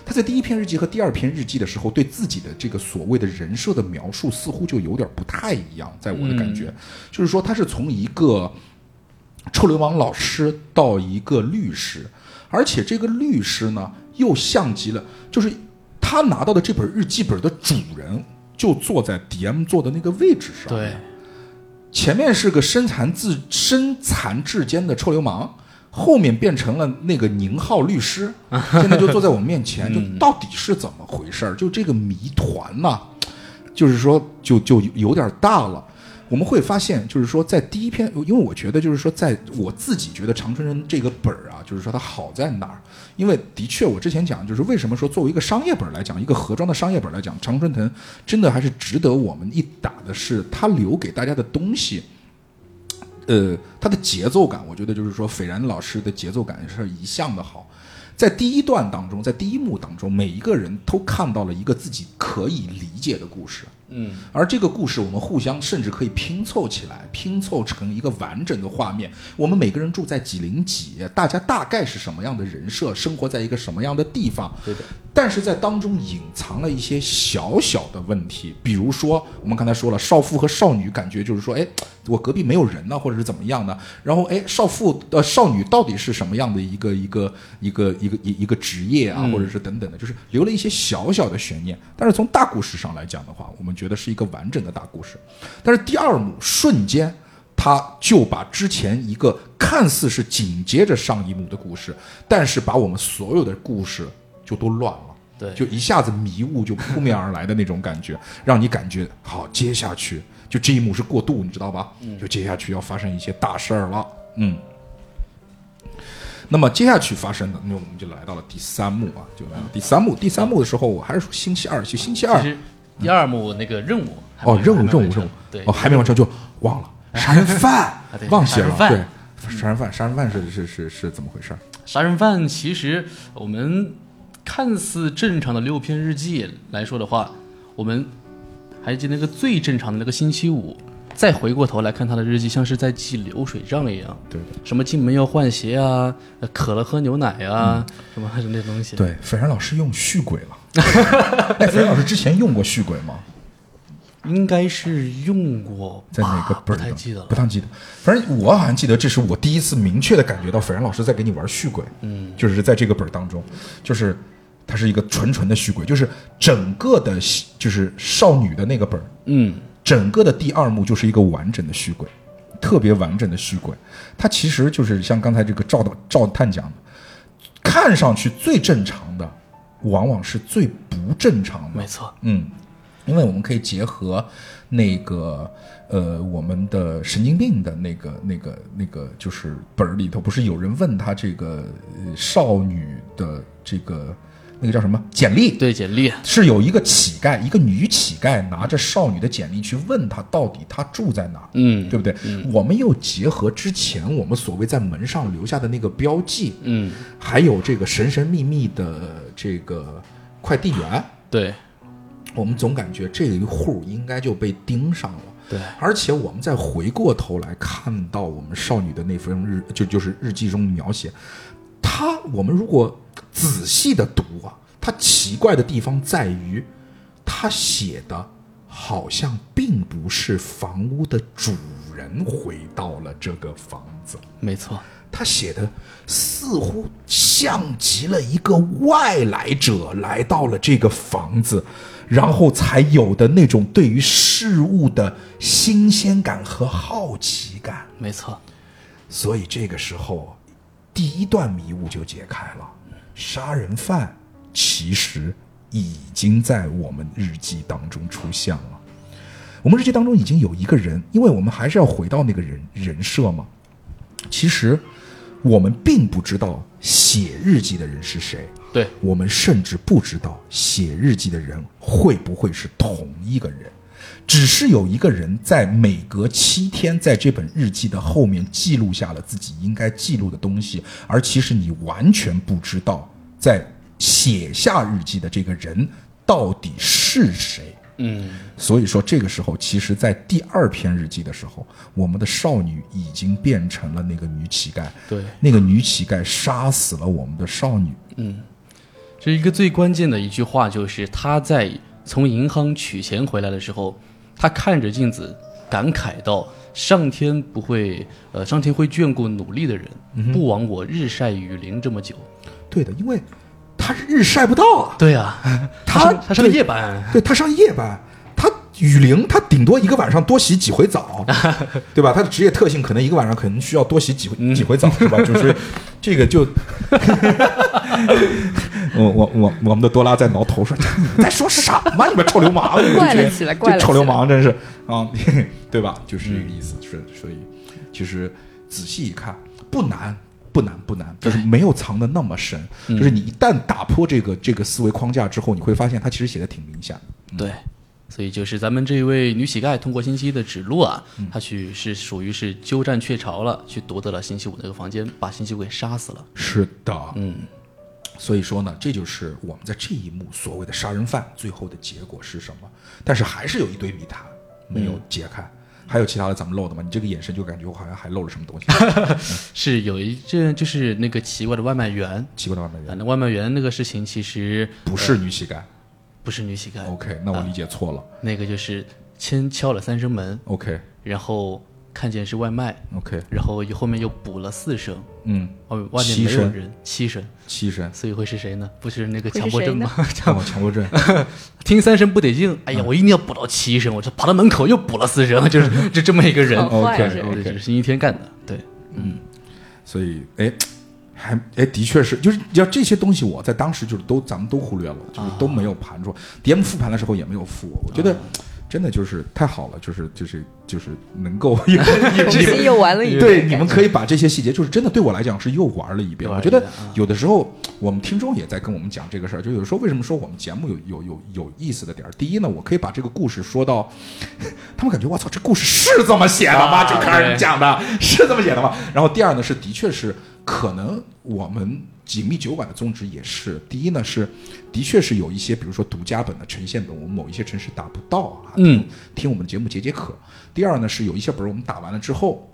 他在第一篇日记和第二篇日记的时候，对自己的这个所谓的人设的描述似乎就有点不太一样，在我的感觉，就是说他是从一个臭流氓老师到一个律师，而且这个律师呢又像极了，就是他拿到的这本日记本的主人就坐在 DM 坐的那个位置上，对，前面是个身残自身残志坚的臭流氓，后面变成了那个宁浩律师，现在就坐在我们面前，就到底是怎么回事儿？就这个谜团呐、就是说就就有点大了。我们会发现，就是说，在第一篇，因为我觉得，就是说，在我自己觉得《长春人》这个本儿啊，就是说它好在哪儿？因为的确，我之前讲，就是为什么说作为一个商业本来讲，一个盒装的商业本来讲，《常春藤》真的还是值得我们一打的是它留给大家的东西。呃，它的节奏感，我觉得就是说，斐然老师的节奏感是一向的好。在第一段当中，在第一幕当中，每一个人都看到了一个自己可以理解的故事。嗯，而这个故事，我们互相甚至可以拼凑起来，拼凑成一个完整的画面。我们每个人住在几零几，大家大概是什么样的人设，生活在一个什么样的地方？对的，但是在当中隐藏了一些小小的问题，比如说我们刚才说了，少妇和少女感觉就是说，哎，我隔壁没有人呢，或者是怎么样的。然后，哎，少妇呃少女到底是什么样的一个一个一个一个一一个职业啊，或者是等等的，就是留了一些小小的悬念。但是从大故事上来讲的话，我们觉得是一个完整的大故事。但是第二幕瞬间。他就把之前一个看似是紧接着上一幕的故事，但是把我们所有的故事就都乱了。对就一下子迷雾就扑面而来的那种感觉，让你感觉好，接下去就这一幕是过渡，你知道吧？就接下去要发生一些大事儿了，嗯。那么接下去发生的，那我们就来到了第三幕啊，就来到第三幕。第三幕的时候，我还是说星期二，就星期二第二幕那个任务哦，任务任务任务，对哦，还没完成就忘 了杀人犯，忘写了，对，杀人犯，杀人犯是是是是怎么回事？杀人犯其实我们看似正常的六篇日记来说的话，我们还记得那个最正常的那个星期五，再回过头来看他的日记，像是在记流水账一样。对什么进门要换鞋啊，呃渴了喝牛奶啊，什么还是那东西。，对，斐然老师用续轨了。哎，斐然老师之前用过续轨吗？应该是用过，在哪个本儿的？不太记得了。不太记得。反正我好像记得，这是我第一次明确的感觉到斐然老师在给你玩续轨。嗯，就是在这个本儿当中，就是它是一个纯纯的续轨，就是整个的，就是少女的那个本儿，嗯，整个的第二幕就是一个完整的续轨，特别完整的续轨。它其实就是像刚才这个赵导赵探讲的，看上去最正常的，往往是最不正常的。没错。嗯，因为我们可以结合那个呃我们的神经病的那个那个那个就是本儿里头，不是有人问他这个、呃、少女的这个那个叫什么简历？对简历，是有一个乞丐，一个女乞丐拿着少女的简历去问她到底她住在哪儿，嗯对不对？我们又结合之前我们所谓在门上留下的那个标记，嗯，还有这个神神秘秘的这个快递员，对我们总感觉这一户应该就被盯上了。对，而且我们再回过头来看到我们少女的那份日，就就是日记中描写，她我们如果仔细的读啊，他奇怪的地方在于，他写的好像并不是房屋的主人回到了这个房子，没错，他写的似乎像极了一个外来者来到了这个房子，然后才有的那种对于事物的新鲜感和好奇感。没错，所以这个时候，第一段迷雾就解开了，杀人犯其实已经在我们日记当中出现了。我们日记当中已经有一个人，因为我们还是要回到那个人人设嘛。其实我们并不知道写日记的人是谁，对，我们甚至不知道写日记的人会不会是同一个人，只是有一个人在每隔七天在这本日记的后面记录下了自己应该记录的东西，而其实你完全不知道在写下日记的这个人到底是谁。嗯，所以说，这个时候，其实，在第二篇日记的时候，我们的少女已经变成了那个女乞丐。对，那个女乞丐杀死了我们的少女。嗯这一个最关键的一句话就是她在从银行取钱回来的时候，他看着镜子，感慨道：“上天不会，呃，上天会眷顾努力的人，不枉我日晒雨淋这么久。对的，因为他是日晒不到啊，对啊，他上他上夜班，对他上夜班，他雨林，他顶多一个晚上多洗几回澡，对吧？他的职业特性可能一个晚上可能需要多洗几回、几回澡，是吧？就是这个就，我我我我们的多拉在挠头说：“你在说什么？你们臭流氓！”怪了起来怪了这臭流氓真是啊，对吧？就是这个意思。是，所以其实仔细一看，不难。不难不难，就是没有藏的那么深。就是你一旦打破这个这个思维框架之后，你会发现他其实写的挺明显的。对，所以就是咱们这一位女乞丐通过星期一的指路啊，她去是属于是鸠占鹊巢了，去夺得了星期五那个房间，把星期五给杀死了。是的，嗯，所以说呢，这就是我们在这一幕所谓的杀人犯最后的结果是什么？但是还是有一堆谜团没有解开。还有其他的咱们漏的吗？你这个眼神就感觉我好像还漏了什么东西。是有一阵就是那个奇怪的外卖员奇怪的外卖啊，员那外卖员那个事情其实不是女乞丐。不是女乞丐 OK，那我理解错了。那个就是先敲了三声门，OK。然后看见是外卖，OK，然后又后面又补了四声，嗯，外外面没有人，七声，七声，所以会是谁呢？不是那个强迫症吗？看 我强迫症。听三声不得劲，哎呀，我一定要补到七声，我就跑到门口又补了四声，就是就这么一个人。好坏 OK 是 OK 对，这是星期天干的。对，嗯。所以，哎，还哎，的确是，就是你要这些东西，我在当时就是都咱们都忽略了，就是都没有盘出。DM 复盘的时候也没有复我，我觉得真的就是太好了，就是就是就是能够 你们你重新又玩了一遍对，你们可以把这些细节，就是真的对我来讲是又玩了一遍。我觉得有的时候我们听众也在跟我们讲这个事儿，就有时候为什么说我们节目有有有有意思的点儿？第一呢，我可以把这个故事说到，他们感觉我操，这故事是这么写的吗？啊就开始讲的是这么写的吗？然后第二呢，是的确是可能我们紧密酒馆的宗旨也是，第一呢是的确是有一些，比如说独家本的呈现本，我们某一些城市达不到啊，嗯，听我们的节目解解渴。第二呢是有一些本儿我们打完了之后，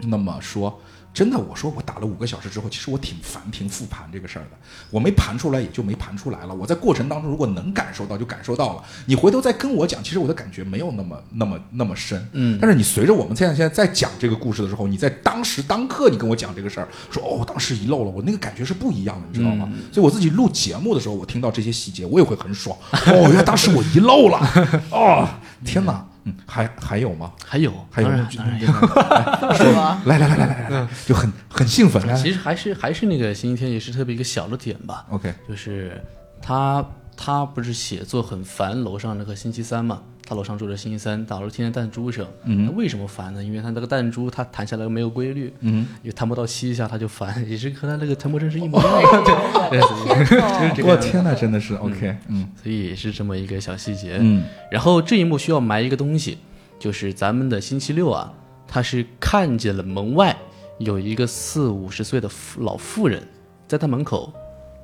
那么说真的，我说我打了五个小时之后，其实我挺烦评复盘这个事儿的。我没盘出来，也就没盘出来了。我在过程当中如果能感受到，就感受到了。你回头再跟我讲，其实我的感觉没有那么那么那么深。嗯但是你随着我们现在现在在讲这个故事的时候，你在当时当刻你跟我讲这个事儿，说哦，当时遗漏了，我那个感觉是不一样的，你知道吗？所以我自己录节目的时候，我听到这些细节，我也会很爽。哦，原来当时我遗漏了。哦，天哪！嗯，还还有吗？还有，还有当然当然有。是吗？来来来来来来来，就很很兴奋。其实还是还是那个星期天也是特别一个小的点吧，OK，就是他他不是写作很烦楼上那个星期三嘛，他楼上住着星期三，打了天天弹珠声。嗯，那为什么烦呢？因为他那个弹珠他弹下来没有规律，嗯，也弹不到七下他就烦，也是和他那个强迫症是一模一样的。对，天哪就是这个我天哪，真的是 OK，嗯所以也是这么一个小细节。嗯，然后这一幕需要埋一个东西，就是咱们的星期六啊，他是看见了门外有一个四五十岁的老妇人，在他门口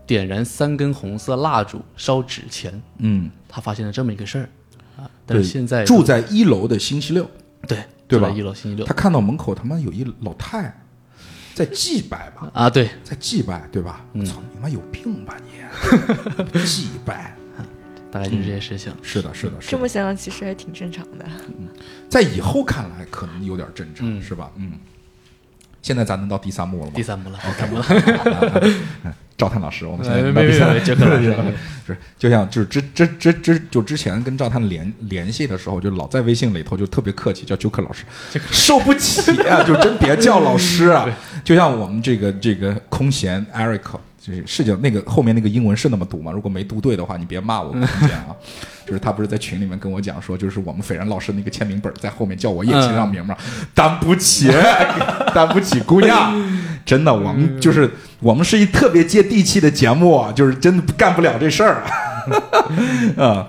点燃三根红色蜡烛烧纸钱，嗯，他发现了这么一个事儿啊。但对，是现在住在一楼的星期六，对对吧一楼星期六他看到门口他妈有一老太在祭拜吧，啊，对，在祭拜，对吧？嗯操你妈有病吧你！祭拜，大概就是这些事情。是的，是的，是的。这么想想，其实还挺正常的。在以后看来可能有点正常，嗯是吧？嗯。现在咱能到第三幕了吗第？三幕了，第三幕了，赵探老师，我们现在到第三没没没，杰克老师，是，就像就是之之之之就之前跟赵探联联系的时候，就老在微信里头就特别客气，叫杰克老师，受不起啊，就真别叫老师啊。就像我们这个这个空闲 Eric，就是是叫那个后面那个英文是那么读吗？如果没读对的话，你别骂我 啊。就是他不是在群里面跟我讲说，就是我们斐然老师那个签名本在后面叫我叶亲上名嘛，担不起，担不起，姑娘，真的，我们就是我们是一特别接地气的节目啊，就是真的干不了这事儿啊。啊，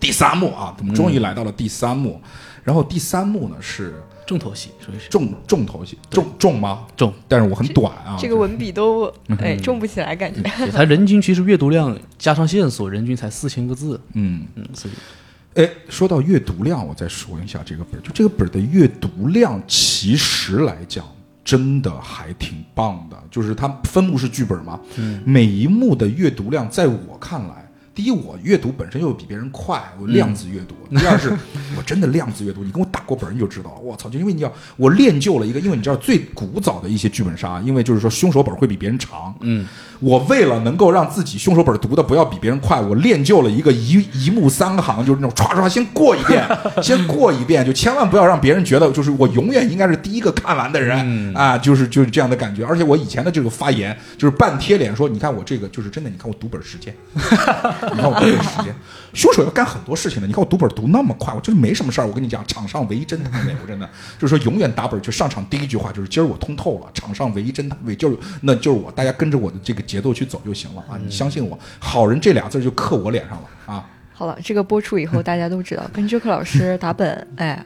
第三幕啊，我们终于来到了第三幕。然后第三幕呢是重头戏，属于是重重头戏，重重吗？重。但是我很短啊。这个文笔都哎重不起来，感觉。对它人均其实阅读量加上线索，人均才四千个字。嗯，嗯，所以哎，说到阅读量，我再说一下这个本儿，就这个本儿的阅读量，其实来讲真的还挺棒的。就是它分幕式剧本嘛，每一幕的阅读量，在我看来。第一，我阅读本身又比别人快，我量子阅读。第二是，我真的量子阅读。你跟我打过本儿，你就知道了，我操！就因为你要我练就了一个，因为你知道最古早的一些剧本杀，因为就是说凶手本会比别人长。嗯，我为了能够让自己凶手本读的不要比别人快，我练就了一个一一目三行，就是那种唰唰先过一遍，先过一遍，就千万不要让别人觉得就是我永远应该是第一个看完的人、啊，就是就是这样的感觉。而且我以前的这个发言就是半贴脸说，你看我这个就是真的，你看我读本时间，你看我多有时间，凶手要干很多事情的，你看我读本读那么快，我就是没什么事儿。我跟你讲，场上唯一侦探位，我真的就是说永远打本就上场第一句话就是今儿我通透了，场上唯一侦探为就是那就是我，大家跟着我的这个节奏去走就行了啊！你相信我，好人这俩字就刻我脸上了啊！好了，这个播出以后大家都知道，跟 Joker 老师打本，哎，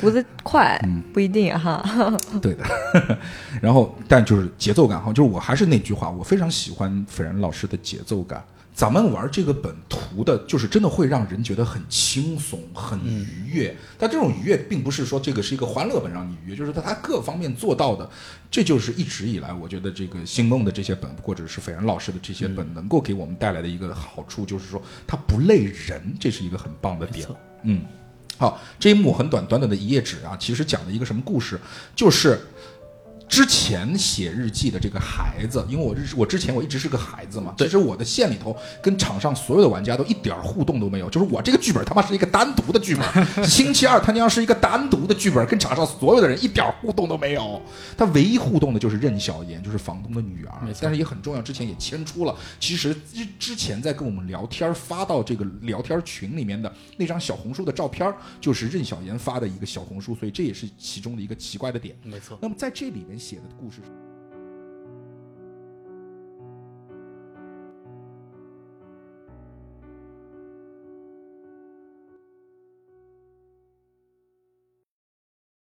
读得快不一定哈。对的，然后但就是节奏感哈，就是我还是那句话，我非常喜欢斐然老师的节奏感。咱们玩这个本图的，就是真的会让人觉得很轻松、很愉悦。但这种愉悦，并不是说这个是一个欢乐本让你愉悦，就是它各方面做到的，这就是一直以来我觉得这个星梦的这些本，或者是斐然老师的这些本，能够给我们带来的一个好处，就是说它不累人，这是一个很棒的点。嗯，好，这一幕很短，短短的一页纸啊，其实讲了一个什么故事？就是之前写日记的这个孩子，因为我日我之前我一直是个孩子嘛，其实我的线里头跟场上所有的玩家都一点儿互动都没有，就是我这个剧本他妈是一个单独的剧本，星期二他娘是一个单独的剧本，跟场上所有的人一点儿互动都没有，他唯一互动的就是任小妍，就是房东的女儿，但是也很重要，之前也牵出了，其实之之前在跟我们聊天发到这个聊天群里面的那张小红书的照片，就是任小妍发的一个小红书，所以这也是其中的一个奇怪的点。没错。那么在这里面写的故事。